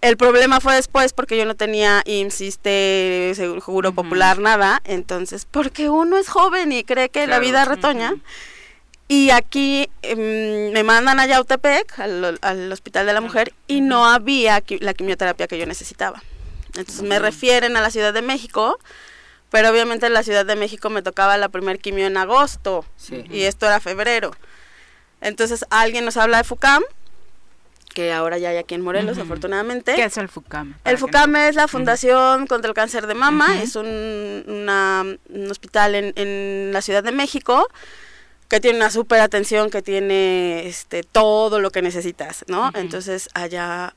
El problema fue después porque yo no tenía IMSS, ISSSTE, Seguro Popular, nada. Entonces, porque uno es joven y cree que la vida retoña. Y aquí em, me mandan a Yautepec, al, al Hospital de la Mujer, y no había qui- la quimioterapia que yo necesitaba. Entonces me refieren a la Ciudad de México, pero obviamente en la Ciudad de México me tocaba la primer quimio en agosto, Sí. y esto era febrero. Entonces alguien nos habla de FUCAM, que ahora ya hay aquí en Morelos, afortunadamente. ¿Qué es el FUCAM? El FUCAM es la Fundación contra el Cáncer de Mama, es un, una- un hospital en, en la Ciudad de México que tiene una súper atención, que tiene este todo lo que necesitas, ¿no? Entonces allá,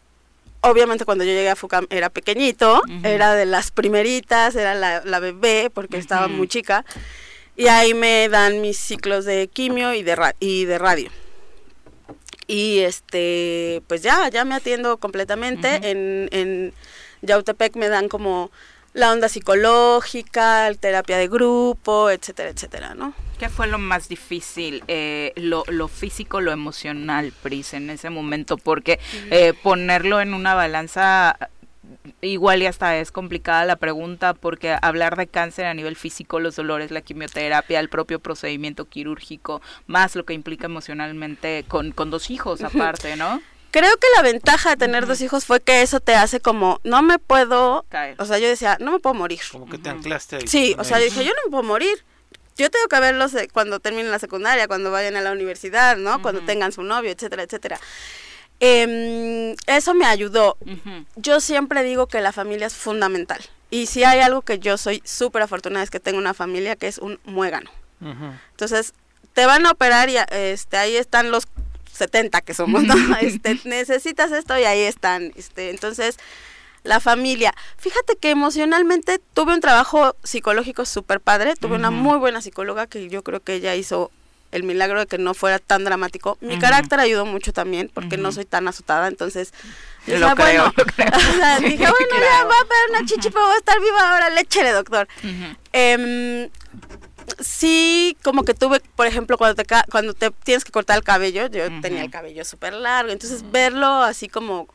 obviamente cuando yo llegué a FUCAM era pequeñito, era de las primeritas, era la, la bebé porque estaba muy chica, y ahí me dan mis ciclos de quimio y de, ra- y de radio. Y este, pues ya, ya me atiendo completamente. En, en Yautepec me dan como la onda psicológica, terapia de grupo, etcétera, etcétera, ¿no? ¿Qué fue lo más difícil? Eh, lo, lo físico, lo emocional, Pris, en ese momento? Porque eh, ponerlo en una balanza, igual y hasta es complicada la pregunta, porque hablar de cáncer a nivel físico, los dolores, la quimioterapia, el propio procedimiento quirúrgico, más lo que implica emocionalmente con, con dos hijos aparte, ¿no? Creo que la ventaja de tener dos hijos fue que eso te hace como, no me puedo, Caer. o sea, yo decía, no me puedo morir. Como que te anclaste ahí. Sí, o sea, yo dije, yo no me puedo morir. Yo tengo que verlos eh, cuando terminen la secundaria, cuando vayan a la universidad, ¿no? Cuando tengan su novio, etcétera, etcétera. Em, eso me ayudó. Yo siempre digo que la familia es fundamental. Y si hay algo que yo soy súper afortunada es que tengo una familia que es un muégano. Entonces, te van a operar y este, ahí están los 70 que somos, ¿no? Este, necesitas esto y ahí están. Este, entonces, la familia. Fíjate que emocionalmente tuve un trabajo psicológico súper padre. Tuve una Ujú. muy buena psicóloga que yo creo que ella hizo el milagro de que no fuera tan dramático. Mi Ujú. carácter ayudó mucho también porque no soy tan azotada, entonces Lo dije, creo, bueno, lo creo. o sea, dije, bueno, ya claro. voy a pegar una chichi, pero voy a estar viva ahora, léchele, doctor. Em, sí, como que tuve, por ejemplo, cuando te, cuando te tienes que cortar el cabello, yo tenía el cabello súper largo, entonces verlo así como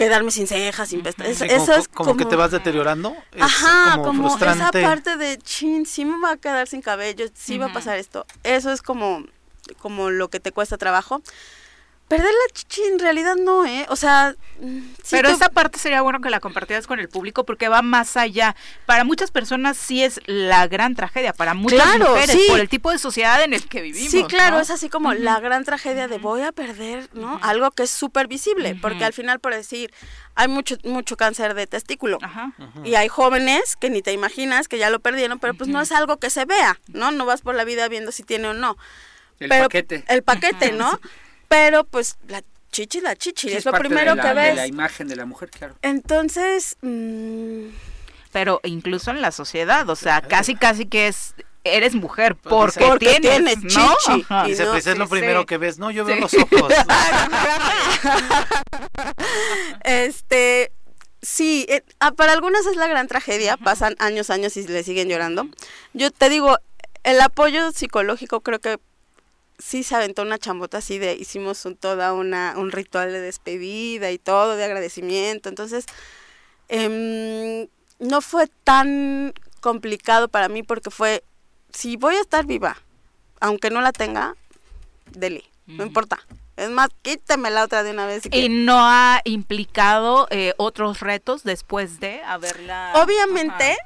quedarme sin cejas, sin pestañas, Sí, eso como, es como que te vas deteriorando. Es Ajá, como, como, esa parte de chin, sí me va a quedar sin cabello, sí va a pasar esto. Eso es como, como lo que te cuesta trabajo. Perder la chichi en realidad no, ¿eh? O sea, mm, sí Pero tu- esa parte sería bueno que la compartieras con el público porque va más allá. Para muchas personas sí es la gran tragedia, para muchas Claro, mujeres, sí. por el tipo de sociedad en el que vivimos. Sí, claro, ¿no? es así como la gran tragedia de voy a perder, ¿no? Algo que es súper visible, porque al final, por decir, hay mucho mucho cáncer de testículo. Y hay jóvenes que ni te imaginas que ya lo perdieron, pero pues no es algo que se vea, ¿no? No vas por la vida viendo si tiene o no. El Pero- paquete. El paquete, ¿no? Pero pues la chichi, la chichi, Sí, es, lo parte primero de la, que de ves. la imagen de la mujer, claro. Entonces, mm, Pero incluso en la sociedad, o sea, casi casi que es eres mujer porque, dice- Porque tienes, tienes ¿no? chichi. Ajá. Dice, pues es lo primero sí. que ves. No, yo veo Sí. los ojos. este, sí, eh, ah, para algunas es la gran tragedia, pasan años, años y le siguen llorando. Yo te digo, el apoyo psicológico creo que sí se aventó una chambota así de, hicimos un, toda una, un ritual de despedida y todo, de agradecimiento, entonces em, no fue tan complicado para mí porque fue, si voy a estar viva, aunque no la tenga, dele, no importa. Es más, quíteme la otra de una vez. si Y no ha implicado eh, otros retos después de haberla. Obviamente,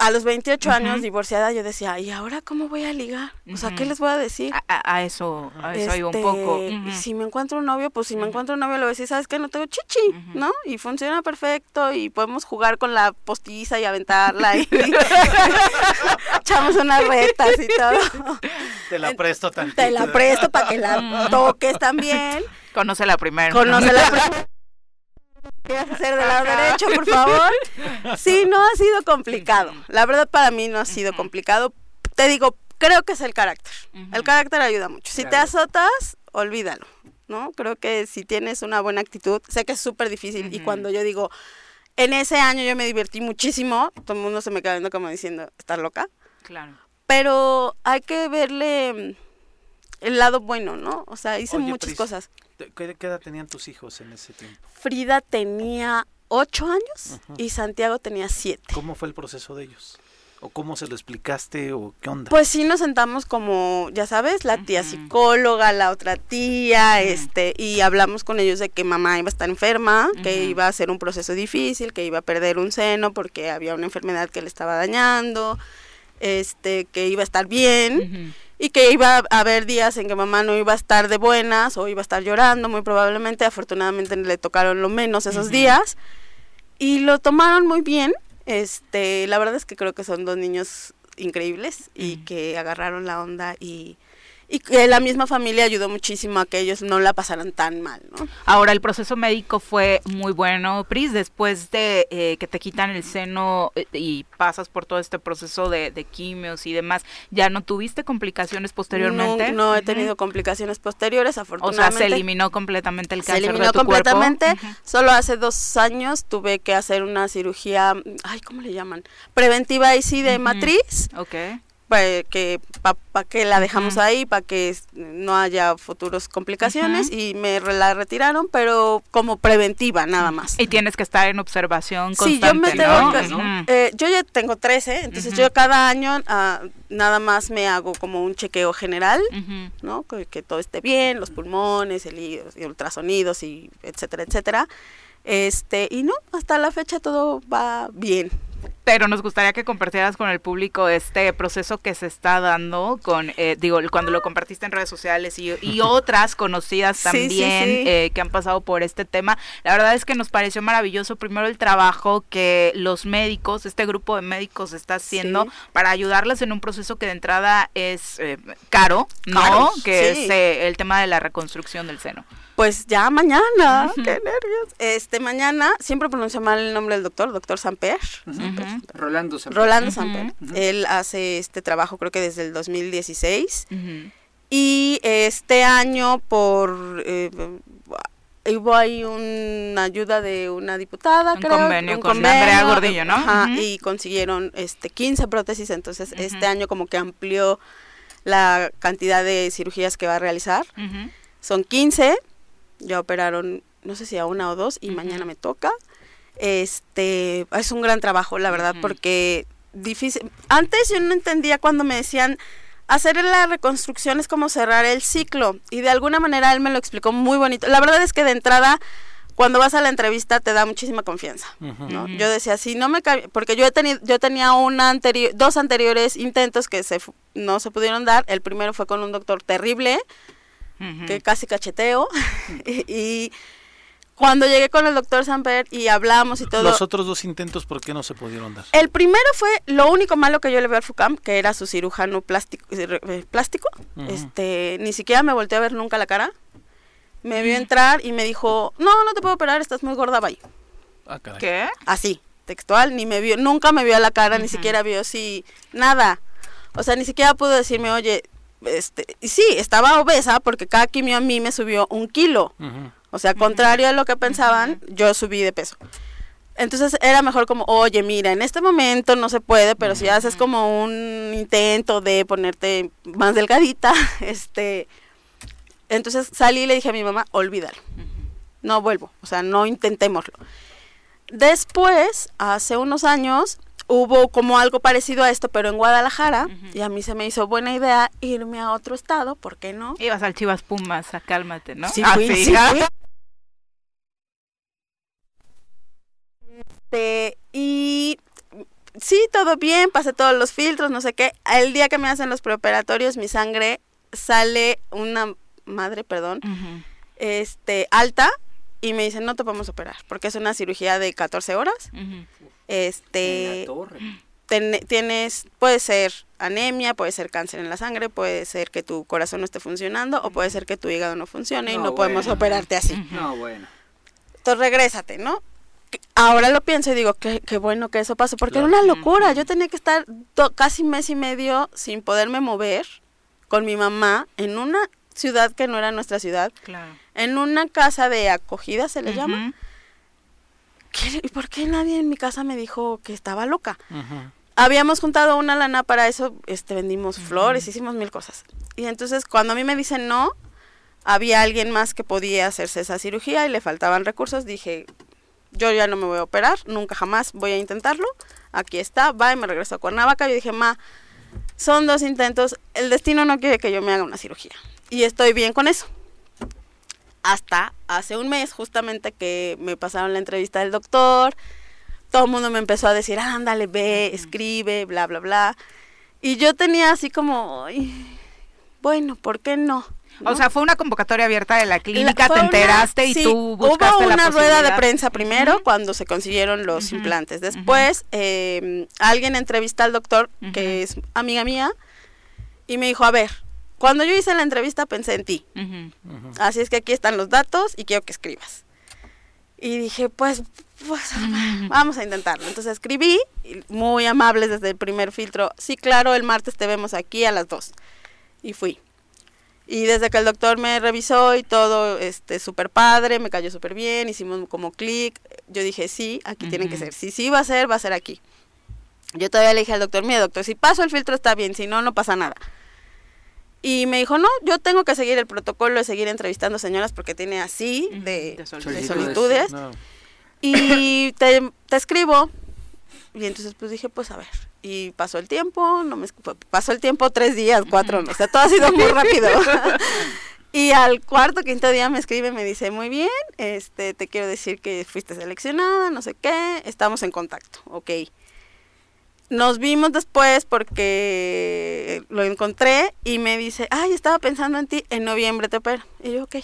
a los 28 años divorciada yo decía, ¿y ahora cómo voy a ligar? O sea, ¿qué les voy a decir? A, eso, a eso iba un poco. Este, si me encuentro un novio, pues si me encuentro un novio le voy a decir, ¿sabes qué? No tengo chichi, ¿no? Y funciona perfecto y podemos jugar con la postiza y aventarla y echamos unas retas y todo. Te la presto también. Te la presto para que la toques también. Conoce la primera. Conoce la primera. ¿Quieres hacer del lado derecho, por favor? Sí, no ha sido complicado. La verdad para mí no ha sido complicado. Te digo, creo que es el carácter. El carácter ayuda mucho. Si te azotas, olvídalo, ¿no? Creo que si tienes una buena actitud, sé que es súper difícil y cuando yo digo, en ese año yo me divertí muchísimo, todo el mundo se me queda viendo como diciendo, ¿estás loca? Claro. Pero hay que verle el lado bueno, ¿no? O sea, hice muchas cosas. ¿Qué edad tenían tus hijos en ese tiempo? Frida tenía ocho años y Santiago tenía siete. ¿Cómo fue el proceso de ellos? ¿O cómo se lo explicaste o qué onda? Pues sí nos sentamos como, ya sabes, la tía psicóloga, la otra tía, este, y hablamos con ellos de que mamá iba a estar enferma, que iba a ser un proceso difícil, que iba a perder un seno porque había una enfermedad que le estaba dañando, este, que iba a estar bien y que iba a haber días en que mamá no iba a estar de buenas o iba a estar llorando, muy probablemente, afortunadamente le tocaron lo menos esos días y lo tomaron muy bien. Este, la verdad es que creo que son dos niños increíbles y que agarraron la onda y y que la misma familia ayudó muchísimo a que ellos no la pasaran tan mal, ¿no? Ahora, el proceso médico fue muy bueno, Pris, después de eh, que te quitan el seno eh, y pasas por todo este proceso de, quimios y demás, ¿ya no tuviste complicaciones posteriormente? No, no he tenido complicaciones posteriores, afortunadamente. O sea, se eliminó completamente el cáncer Se eliminó completamente, solo hace dos años tuve que hacer una cirugía, ay, ¿cómo le llaman? Preventiva y sí de matriz. Ok que para que la dejamos ahí para que no haya futuros complicaciones y me la retiraron pero como preventiva nada más. Y tienes que estar en observación constante sí yo me tengo eh, yo ya tengo 13 entonces yo cada año ah, nada más me hago como un chequeo general no que, todo esté bien los pulmones el y ultrasonidos y etcétera etcétera. Este y no hasta la fecha todo va bien pero nos gustaría que compartieras con el público este proceso que se está dando con, eh, digo, cuando lo compartiste en redes sociales y, otras conocidas también eh, que han pasado por este tema. La verdad es que nos pareció maravilloso primero el trabajo que los médicos, este grupo de médicos está haciendo para ayudarlas en un proceso que de entrada es eh, caro, ¿no? que es el tema de la reconstrucción del seno. Pues ya mañana, qué nervios. Este, mañana, siempre pronuncio mal el nombre del doctor, doctor Samper. Rolando Samper. Rolando Samper. Él hace este trabajo creo que desde el 2016. Y este año por... Eh, hubo ahí una ayuda de una diputada, un Convenio con Andrea Gordillo, ¿no? Y consiguieron este 15 prótesis, entonces este año como que amplió la cantidad de cirugías que va a realizar. Son 15 ya operaron, no sé si a una o dos, y mañana me toca. Este, es un gran trabajo, la verdad, porque difícil. Antes yo no entendía cuando me decían, hacer la reconstrucción es como cerrar el ciclo, y de alguna manera él me lo explicó muy bonito. La verdad es que de entrada cuando vas a la entrevista te da muchísima confianza, ¿no? Yo decía, si no me porque yo he tenido yo tenía una anterior dos anteriores intentos que se no se pudieron dar, el primero fue con un doctor terrible que casi cacheteo. y, cuando llegué con el doctor Samper y hablamos y todo. Los otros dos intentos, ¿por qué no se pudieron dar? El primero fue lo único malo que yo le vi al FUCAM, que era su cirujano plástico. Eh, plástico. Este, ni siquiera me volteé a ver nunca la cara. Me vio entrar y me dijo, no, no te puedo operar, estás muy gorda, bye. Ah, ¿Qué? Así, textual, ni me vio, nunca me vio a la cara, ni siquiera vio si, nada. O sea, ni siquiera pudo decirme, oye, este, sí, estaba obesa porque cada quimio a mí me subió un kilo. O sea, contrario a lo que pensaban, yo subí de peso. Entonces era mejor como, oye, mira, en este momento no se puede, pero si haces como un intento de ponerte más delgadita, este, entonces salí y le dije a mi mamá, olvídalo, no vuelvo, o sea, no intentémoslo. Después, hace unos años, hubo como algo parecido a esto, pero en Guadalajara, y a mí se me hizo buena idea irme a otro estado, ¿por qué no? Ibas al Chivas Pumas, a cálmate, ¿no? Sí, ah, fui, sí, Este, y sí, todo bien, pasé todos los filtros, no sé qué. El día que me hacen los preoperatorios, mi sangre sale una madre, perdón, este, alta y me dicen, no te podemos operar, porque es una cirugía de 14 horas. Este, tienes, puede ser anemia, puede ser cáncer en la sangre, puede ser que tu corazón no esté funcionando o puede ser que tu hígado no funcione y no podemos operarte así. No, bueno. Entonces regrésate, ¿no? Ahora lo pienso y digo, qué, qué bueno que eso pasó, porque era una locura. Yo tenía que estar casi mes y medio sin poderme mover con mi mamá en una ciudad que no era nuestra ciudad, en una casa de acogida se le llama. ¿Y por qué nadie en mi casa me dijo que estaba loca? Habíamos juntado una lana para eso, este, vendimos flores, hicimos mil cosas. Y entonces cuando a mí me dicen no, había alguien más que podía hacerse esa cirugía y le faltaban recursos, dije, yo ya no me voy a operar, nunca jamás voy a intentarlo. Aquí está, va y me regreso a Cuernavaca. Yo dije, ma, son dos intentos, el destino no quiere que yo me haga una cirugía. Y estoy bien con eso. Hasta hace un mes, justamente que me pasaron la entrevista del doctor, todo el mundo me empezó a decir, ándale, ve, escribe, bla, bla, bla. Y yo tenía así como, bueno, ¿por qué no? O sea, fue una convocatoria abierta de la clínica, te enteraste y tú buscaste Hubo una rueda de prensa primero cuando se consiguieron los implantes. Después, em, alguien entrevista al doctor, que es amiga mía, y me dijo, a ver, cuando yo hice la entrevista pensé en ti. Así es que aquí están los datos y quiero que escribas. Y dije, pues, pues vamos a intentarlo. Entonces escribí, muy amables desde el primer filtro. Sí, claro, el martes te vemos aquí a las dos. Y fui. Y desde que el doctor me revisó y todo, este, súper padre, me cayó súper bien, hicimos como clic. Yo dije, sí, aquí tiene que ser. Si sí va a ser, va a ser aquí. Yo todavía le dije al doctor, mira, doctor, si paso el filtro está bien, si no, no pasa nada. Y me dijo, no, yo tengo que seguir el protocolo de seguir entrevistando señoras porque tiene así de, solitudes. Y te, escribo. Y entonces pues dije, pues a ver. Y pasó el tiempo, no me pasó el tiempo tres días, cuatro, o sea, todo ha sido muy rápido. y al cuarto, quinto día me escribe y me dice, muy bien, este, te quiero decir que fuiste seleccionada, no sé qué, estamos en contacto, ok. Nos vimos después porque lo encontré y me dice, ay, estaba pensando en ti, en noviembre te opero. Y yo, ok.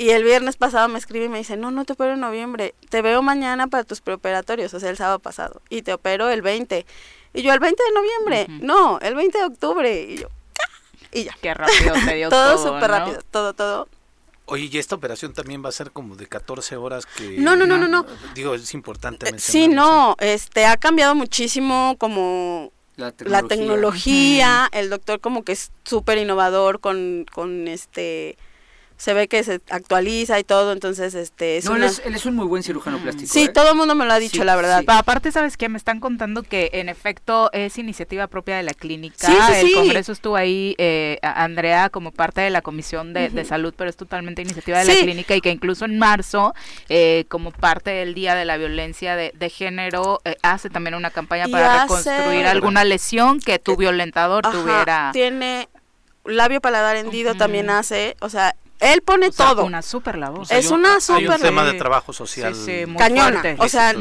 Y el viernes pasado me escribe y me dice, no, no te opero en noviembre, te veo mañana para tus preoperatorios, o sea, el sábado pasado, y te opero el 20. Y yo, ¿el 20 de noviembre? No, el 20 de octubre. Y yo, y ya. Qué rápido se dio todo. todo súper rápido, todo, todo. Oye, y esta operación también va a ser como de 14 horas que... No, no, no, no, no. Digo, es importante mencionar. Sí, no, este, ha cambiado muchísimo como la tecnología, el doctor como que es súper innovador con, con este se ve que se actualiza y todo, entonces este es no, él, es, un muy buen cirujano plástico. Sí, ¿eh? todo el mundo me lo ha dicho, la verdad. aparte, ¿sabes qué? Me están contando que en efecto es iniciativa propia de la clínica. el Congreso estuvo ahí, eh, Andrea, como parte de la Comisión de, Salud, pero es totalmente iniciativa de la clínica y que incluso en marzo, eh, como parte del Día de la Violencia de, Género, eh, hace también una campaña para reconstruir alguna lesión que tu violentador tuviera. Tiene labio paladar hendido también hace, o sea, él pone todo. Una super labor. es una super. un tema de trabajo social. cañona. O sea,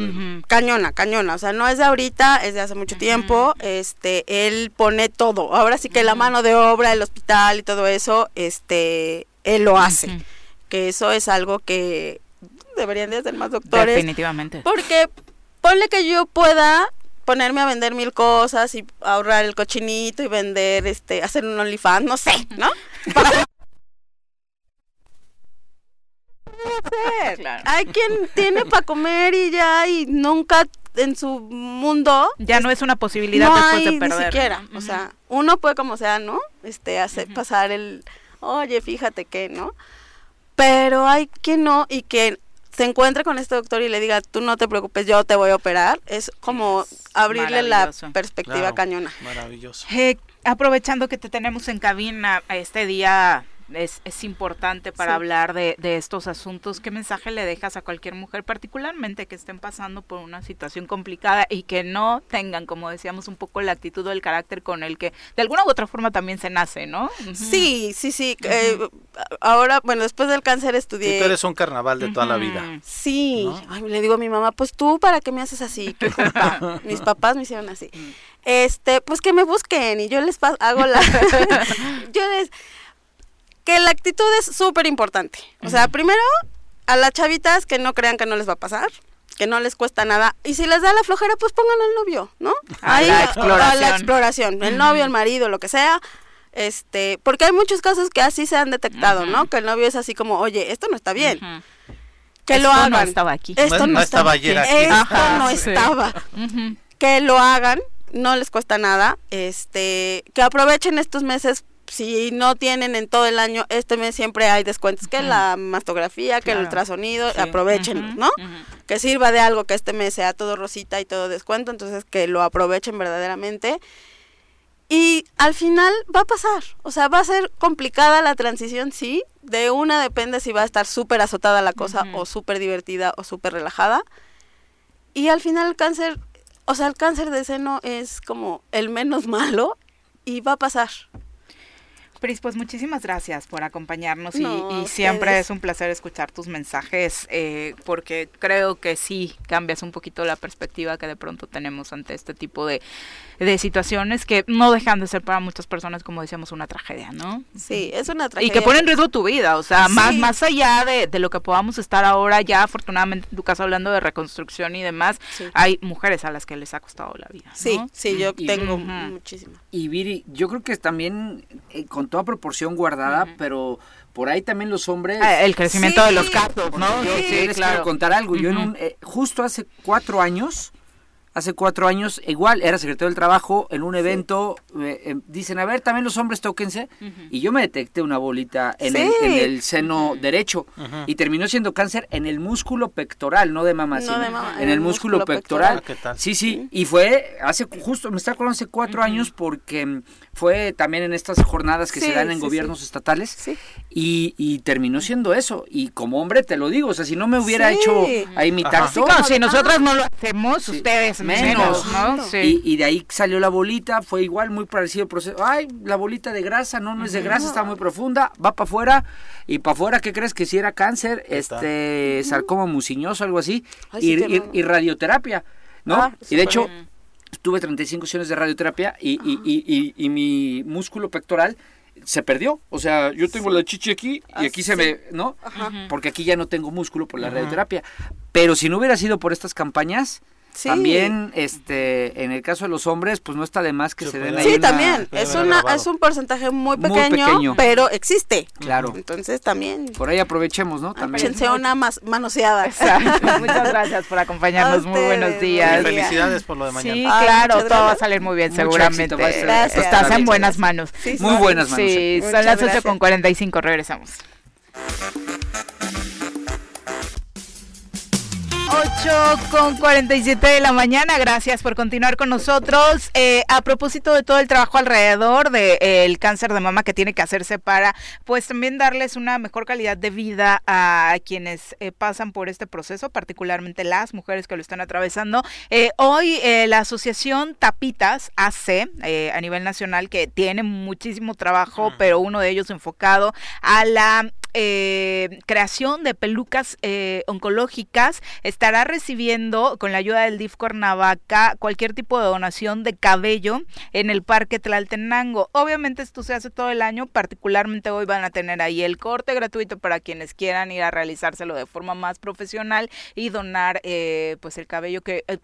cañona, cañona. O sea, no es de ahorita, es de hace mucho tiempo. Este, él pone todo. Ahora sí que la mano de obra, el hospital y todo eso, este, él lo hace. Que eso es algo que deberían de hacer más doctores. Definitivamente. Porque ponle que yo pueda ponerme a vender mil cosas y ahorrar el cochinito y vender, este, hacer un OnlyFans, no sé, ¿no? Hay quien tiene para comer y ya, y nunca en su mundo. Ya no es una posibilidad después de perder. Ni siquiera. O sea, uno puede como sea, ¿no? Este, hacer pasar el, oye, fíjate que, ¿no? Pero hay quien no y que se encuentre con este doctor y le diga, tú no te preocupes, yo te voy a operar, es como abrirle la perspectiva cañona. Maravilloso. Eh, aprovechando que te tenemos en cabina este día es, es importante para hablar de, de, estos asuntos. ¿Qué mensaje le dejas a cualquier mujer, particularmente que estén pasando por una situación complicada y que no tengan, como decíamos, un poco la actitud o el carácter con el que de alguna u otra forma también se nace, ¿no? Sí, sí, sí. eh, ahora, bueno, después del cáncer estudié... Sí, tú eres un carnaval de toda la vida. Sí. Ay, le digo a mi mamá, pues tú, ¿para qué me haces así? ¿Qué culpa? Mis papás me hicieron así. Este, pues que me busquen y yo les hago la... yo les que la actitud es súper importante. O sea, primero, a las chavitas que no crean que no les va a pasar, que no les cuesta nada. Y si les da la flojera, pues pongan al novio, ¿no? A la exploración. A la exploración. El novio, el marido, lo que sea. Este, porque hay muchos casos que así se han detectado, ¿no? Que el novio es así como, oye, esto no está bien. Que Esto lo hagan. no estaba aquí. Esto No- no, estaba ayer aquí. Esto Ajá, no sí. estaba. Que lo hagan, no les cuesta nada. Este, que aprovechen estos meses. Si no tienen en todo el año, este mes siempre hay descuentos. Que la mastografía, que el ultrasonido, Sí. aprovechenlos, ¿no? Que sirva de algo que este mes sea todo rosita y todo descuento. Entonces, que lo aprovechen verdaderamente. Y al final va a pasar. O sea, va a ser complicada la transición, sí. De una depende si va a estar súper azotada la cosa o súper divertida o súper relajada. Y al final el cáncer, o sea, el cáncer de seno es como el menos malo y va a pasar. Pris, pues muchísimas gracias por acompañarnos y- No, y, siempre es un placer escuchar tus mensajes eh, porque creo que sí cambias un poquito la perspectiva que de pronto tenemos ante este tipo de, de situaciones que no dejan de ser para muchas personas, como decíamos, una tragedia, ¿no? Sí, es una Y tragedia. que pone en riesgo tu vida, o sea, más, Sí. más allá de, de lo que podamos estar ahora, ya afortunadamente en tu caso hablando de reconstrucción y demás, Sí. hay mujeres a las que les ha costado la vida. ¿no? Sí, sí, yo Y- tengo Ujú. muchísimo. Y Viri, yo creo que también eh, con toda proporción guardada, pero por ahí también los hombres... Ah, el crecimiento Sí. de los casos, ¿no? Yo Sí, sí, les claro. quiero contar algo. Yo en un, eh, justo hace cuatro años, hace cuatro años, igual era secretario del trabajo, en un evento, eh, eh, dicen, a ver, también los hombres tóquense, y yo me detecté una bolita en, el, en el seno derecho, y terminó siendo cáncer en el músculo pectoral, no de mama, No sino de mama, en el músculo, pectoral. Ah, ¿qué tal? Sí, sí, y fue hace justo, me está acordando hace cuatro años porque fue también en estas jornadas que Sí, se dan en sí, gobiernos sí. estatales Sí. Y, y terminó siendo eso. Y como hombre te lo digo, o sea, si no me hubiera Sí. hecho ahí mi Ajá. Sí, tacto, claro, si nosotras no lo hacemos, Sí. ustedes Menos. menos, ¿no? Sí. y, y de ahí salió la bolita, fue igual, muy parecido el proceso. Ay, la bolita de grasa, no, no es de grasa, está muy profunda, va para afuera. Y para afuera, ¿qué crees que si era cáncer? Este, sarcoma muciñoso, algo así. Ay, y, radioterapia, ¿no? Ah, y de hecho, bien. tuve 35 sesiones de radioterapia y, y, y, y- y mi músculo pectoral se perdió. O sea, yo tengo la chichi aquí y aquí se Ah, sí. me, ¿no? Ajá. Porque aquí ya no tengo músculo por la radioterapia. Pero si no hubiera sido por estas campañas, Sí. también, este, en el caso de los hombres, pues no está de más que Se se den ahí Sí, una- también. Es, una, grabado. es un porcentaje muy Muy pequeño, pequeño. pero existe. Claro. Entonces también. Por ahí aprovechemos, ¿no? También. Échense una más manoseada. Exacto. Muchas gracias por acompañarnos. Muy buenos días. día. Felicidades por lo de mañana. Sí, Ay, claro, todo va a salir muy bien, Mucho seguramente. éxito, Gracias. Estás en buenas manos. Sí, Muy buenas manos. Sí, son las 8 gracias. con 45, regresamos. 8 con 47 de la mañana, gracias por continuar con nosotros. Eh, a propósito de todo el trabajo alrededor del cáncer de mama que tiene que hacerse para, pues también darles una mejor calidad de vida a quienes eh, pasan por este proceso, particularmente las mujeres que lo están atravesando. Eh, hoy eh, la asociación Tapitas AC eh, a nivel nacional, que tiene muchísimo trabajo, pero uno de ellos enfocado a la eh, creación de pelucas eh, oncológicas estará recibiendo con la ayuda del DIF Cuernavaca cualquier tipo de donación de cabello en el Parque Tlaltenango. Obviamente esto se hace todo el año, particularmente hoy van a tener ahí el corte gratuito para quienes quieran ir a realizárselo de forma más profesional y donar eh, pues el cabello que eh,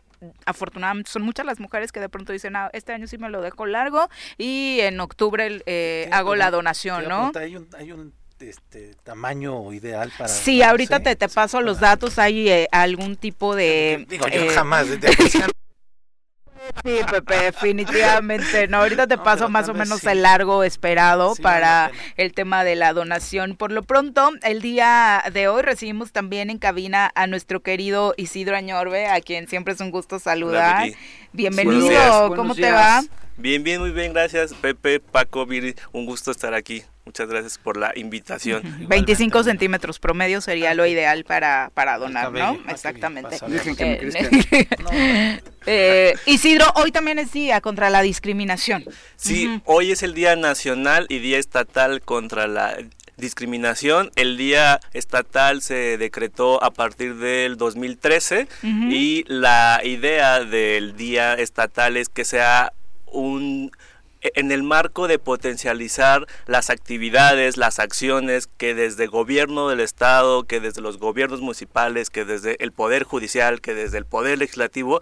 afortunadamente son muchas las mujeres que de pronto dicen, ah, este año sí me lo dejo largo y en octubre eh, hago la donación, ¿no? Hay un, hay un este, tamaño ideal para... Sí, ahorita sí, te, te sí, paso los para- datos, hay eh, algún tipo de... Digo, yo eh, jamás, de, de- Sí, Pepe, definitivamente. No, ahorita te No, paso más o menos sí. el largo esperado Sí, para el tema de la donación. Por lo pronto, el día de hoy recibimos también en cabina a nuestro querido Isidro Añorbe, a quien siempre es un gusto saludar. Bienvenido, Buenos días. ¿cómo Buenos te va? Bien, bien, muy bien, gracias Pepe, Paco, Viri, un gusto estar aquí. Muchas gracias por la invitación. 25 centímetros promedio sería lo ideal para, para donar, ¿no? Exactamente. Eh, Isidro, hoy también es día contra la discriminación. Sí, hoy es el Día Nacional y Día Estatal contra la discriminación. El día estatal se decretó a partir del 2013 y la idea del día estatal es que sea un en el marco de potencializar las actividades, las acciones que desde el gobierno del Estado, que desde los gobiernos municipales, que desde el Poder Judicial, que desde el Poder Legislativo,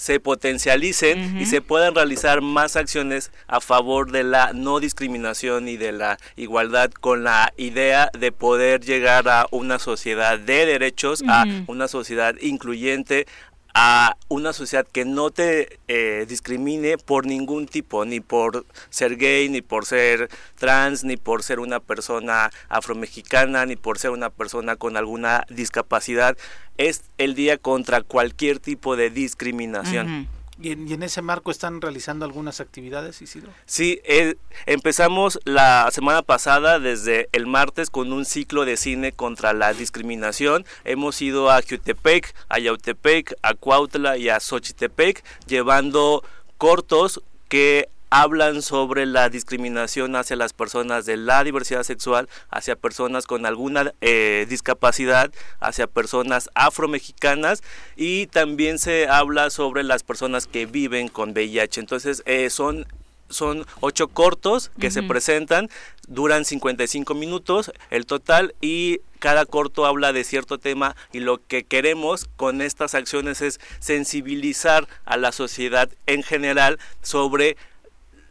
se potencialicen y se puedan realizar más acciones a favor de la no discriminación y de la igualdad con la idea de poder llegar a una sociedad de derechos, a una sociedad incluyente, a una sociedad que no te eh, discrimine por ningún tipo, ni por ser gay, ni por ser trans, ni por ser una persona afromexicana, ni por ser una persona con alguna discapacidad. Es el día contra cualquier tipo de discriminación. ¿Y en, ese marco están realizando algunas actividades, Isidro? Sí, eh, empezamos la semana pasada, desde el martes, con un ciclo de cine contra la discriminación. Hemos ido a Jutepec, a Yautepec, a Cuautla y a Xochitepec, llevando cortos que hablan sobre la discriminación hacia las personas de la diversidad sexual, hacia personas con alguna eh, discapacidad, hacia personas afromexicanas y también se habla sobre las personas que viven con VIH. Entonces eh, son son ocho cortos que se presentan, duran 55 minutos el total y cada corto habla de cierto tema y lo que queremos con estas acciones es sensibilizar a la sociedad en general sobre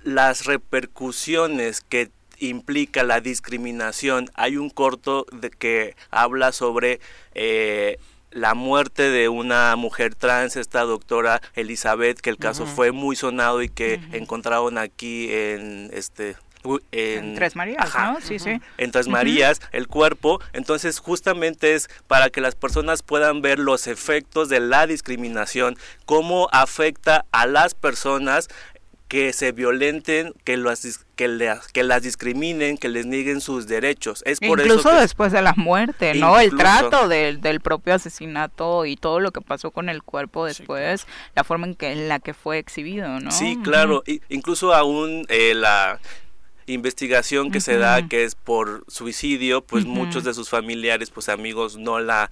las repercusiones que implica la discriminación. Hay un corto de que habla sobre eh, la muerte de una mujer trans, esta doctora Elizabeth, que el caso fue muy sonado y que encontraron aquí en este en, Tres Marías, ¿no? Sí, sí. En Tres Marías, el cuerpo. Entonces, justamente es para que las personas puedan ver los efectos de la discriminación, cómo afecta a las personas que se violenten, que las, que, que las discriminen, que les nieguen sus derechos. Es por Incluso después de la muerte, ¿no? El trato del, del propio asesinato y todo lo que pasó con el cuerpo después, la forma en, que, en la que fue exhibido, ¿no? Sí, claro. incluso aún eh, la investigación que se da, que es por suicidio, pues muchos de sus familiares, pues amigos, no la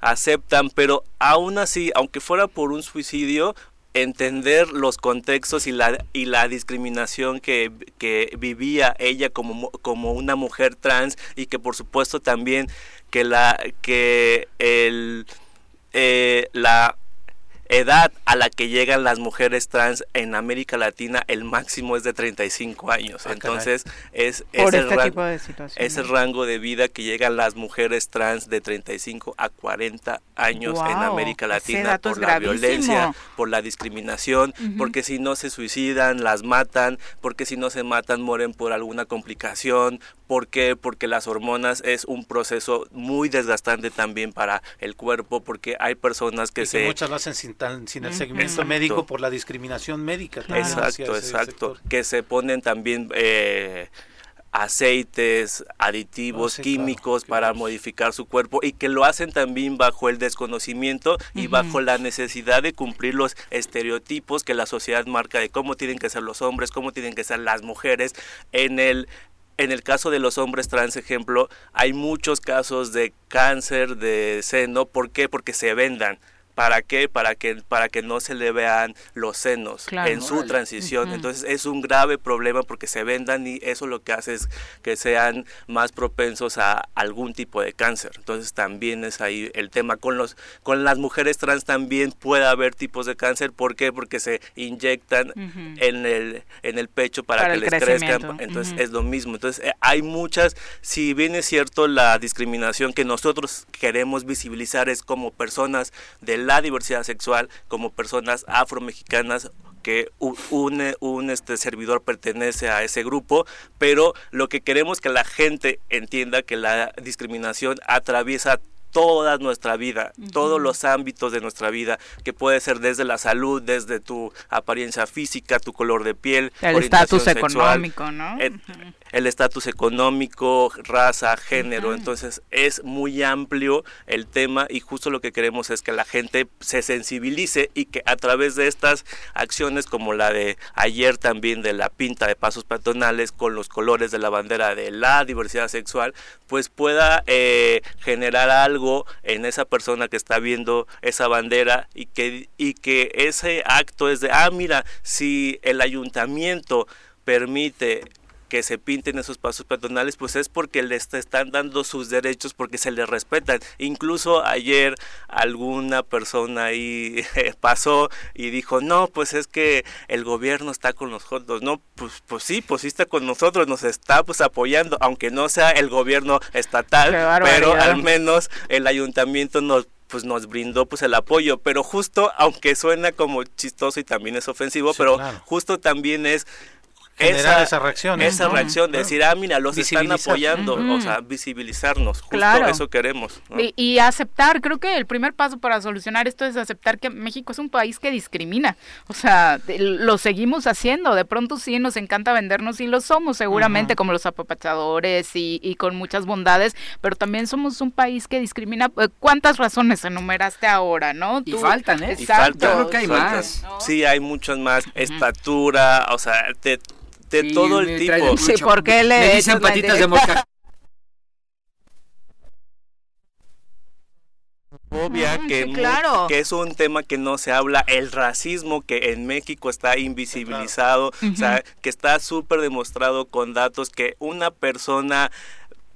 aceptan, pero aún así, aunque fuera por un suicidio, entender los contextos y la, y la discriminación que, que vivía ella como, como una mujer trans y que por supuesto también que la que el eh, la edad a la que llegan las mujeres trans en América Latina, el máximo es de 35 años. Ah, Entonces, es, es, el este es, el rango de vida que llegan las mujeres trans de 35 a 40 años en América Latina por la violencia, por la discriminación, porque si no se suicidan, las matan, porque si no se matan, mueren por alguna complicación, ¿Por qué? Porque las hormonas es un proceso muy desgastante también para el cuerpo, porque hay personas que, se... muchas lo hacen sin, sin el segmento médico por la discriminación médica. Exacto, exacto. Que se ponen también... Eh, aceites, aditivos, oh, químicos para modificar su cuerpo y que lo hacen también bajo el desconocimiento y bajo la necesidad de cumplir los estereotipos que la sociedad marca de cómo tienen que ser los hombres, cómo tienen que ser las mujeres en el en el caso de los hombres trans, ejemplo, hay muchos casos de cáncer de seno. ¿Por qué? Porque se vendan. ¿Para qué? Para que, para que no se le vean los senos en su transición. Entonces es un grave problema porque se vendan y eso lo que hace es que sean más propensos a algún tipo de cáncer. Entonces también es ahí el tema. Con, los, con las mujeres trans también puede haber tipos de cáncer. ¿Por qué? Porque se inyectan en, el, en el pecho para, que les crezcan. Entonces es lo mismo. Entonces eh, hay muchas, si bien es cierto la discriminación que nosotros queremos visibilizar es como personas del la diversidad sexual como personas afromexicanas que un, un este servidor pertenece a ese grupo, pero lo que queremos que la gente entienda que la discriminación atraviesa toda nuestra vida, todos los ámbitos de nuestra vida, que puede ser desde la salud, desde tu apariencia física, tu color de piel, el estatus económico, ¿no? El estatus económico, raza, género, entonces es muy amplio el tema y justo lo que queremos es que la gente se sensibilice y que a través de estas acciones como la de ayer también de la pinta de pasos peatonales con los colores de la bandera de la diversidad sexual, pues pueda eh, generar algo en esa persona que está viendo esa bandera y que, y que ese acto es de, ah, mira, si el ayuntamiento permite que se pinten esos pasos peatonales, pues es porque les están dando sus derechos, porque se les respetan. Incluso ayer alguna persona ahí pasó y dijo, no, pues es que el gobierno está con nosotros. No, pues, pues sí, pues sí está con nosotros, nos está pues apoyando, aunque no sea el gobierno estatal, pero al menos el ayuntamiento nos pues nos brindó pues el apoyo, pero justo aunque suena como chistoso y también es ofensivo, pero justo también es generar esa, reacción. Esa reacción de decir, ah, mira, los están apoyando, o sea, visibilizarnos, justo eso queremos. Y, aceptar, creo que el primer paso para solucionar esto es aceptar que México es un país que discrimina, o sea, lo seguimos haciendo, de pronto sí nos encanta vendernos y lo somos seguramente como los apapachadores y, y, con muchas bondades, pero también somos un país que discrimina. Eh, ¿Cuántas razones enumeraste ahora, no? Y faltan, ¿eh? Exacto. Yo creo que hay más. Sí, hay muchas más. Estatura, o sea, te de todo el tipo. Sí, porque le, dicen patitas de mosca. Obvia que, claro. que es un tema que no se habla, el racismo que en México está invisibilizado, o sea, que está súper demostrado con datos que una persona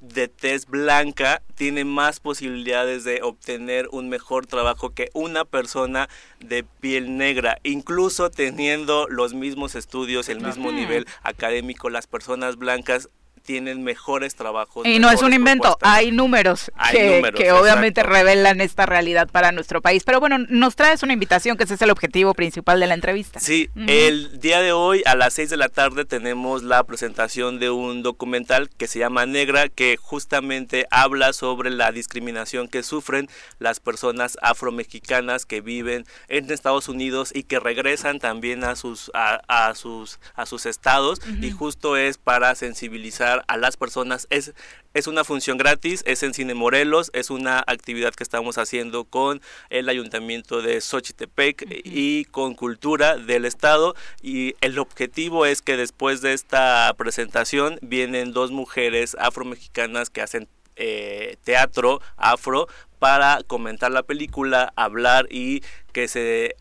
de tez blanca tiene más posibilidades de obtener un mejor trabajo que una persona de piel negra, incluso teniendo los mismos estudios, el mismo nivel académico, las personas blancas tienen mejores trabajos. Y no es un invento, hay números que, obviamente revelan esta realidad para nuestro país. Pero bueno, nos traes una invitación, que ese es el objetivo principal de la entrevista. Sí, el día de hoy a las 6 de la tarde tenemos la presentación de un documental que se llama Negra, que justamente habla sobre la discriminación que sufren las personas afromexicanas que viven en Estados Unidos y que regresan también a sus, a, sus, a sus estados y justo es para sensibilizar a las personas. Es, es una función gratis, es en Cine Morelos, es una actividad que estamos haciendo con el Ayuntamiento de Xochitepec y con Cultura del Estado. Y el objetivo es que después de esta presentación vienen dos mujeres afromexicanas que hacen eh, teatro afro para comentar la película, hablar y que se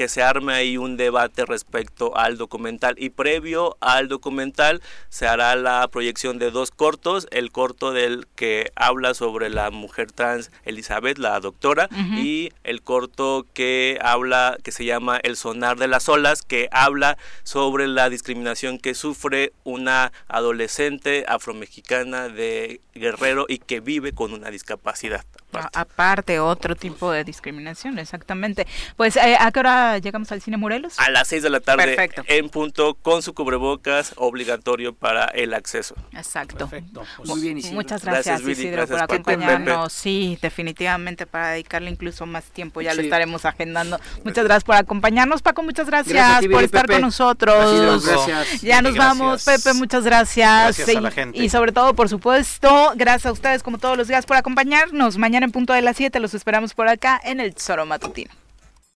que se arme ahí un debate respecto al documental y previo al documental se hará la proyección de dos cortos, el corto del que habla sobre la mujer trans Elizabeth, la doctora, y el corto que habla, que se llama El sonar de las olas, que habla sobre la discriminación que sufre una adolescente afromexicana de Guerrero y que vive con una discapacidad. Aparte. otro tipo de discriminación, exactamente. Pues, eh, ¿a qué hora llegamos al Cine Morelos? A las 6 de la tarde, en punto, con su cubrebocas obligatorio para el acceso. Exacto. Perfecto. Pues, Muy bien, Isidro. Muchas gracias, Isidro, por acompañarnos. Sí, definitivamente, para dedicarle incluso más tiempo, ya lo estaremos agendando. Muchas gracias por acompañarnos, Paco, muchas gracias, por estar con nosotros. Gracias. Ya nos vamos, Pepe, muchas gracias. Gracias a la gente. Y sobre todo, por supuesto, gracias a ustedes, como todos los días, por acompañarnos. En punto de las 7 los esperamos por acá en el Tesoro Matutino.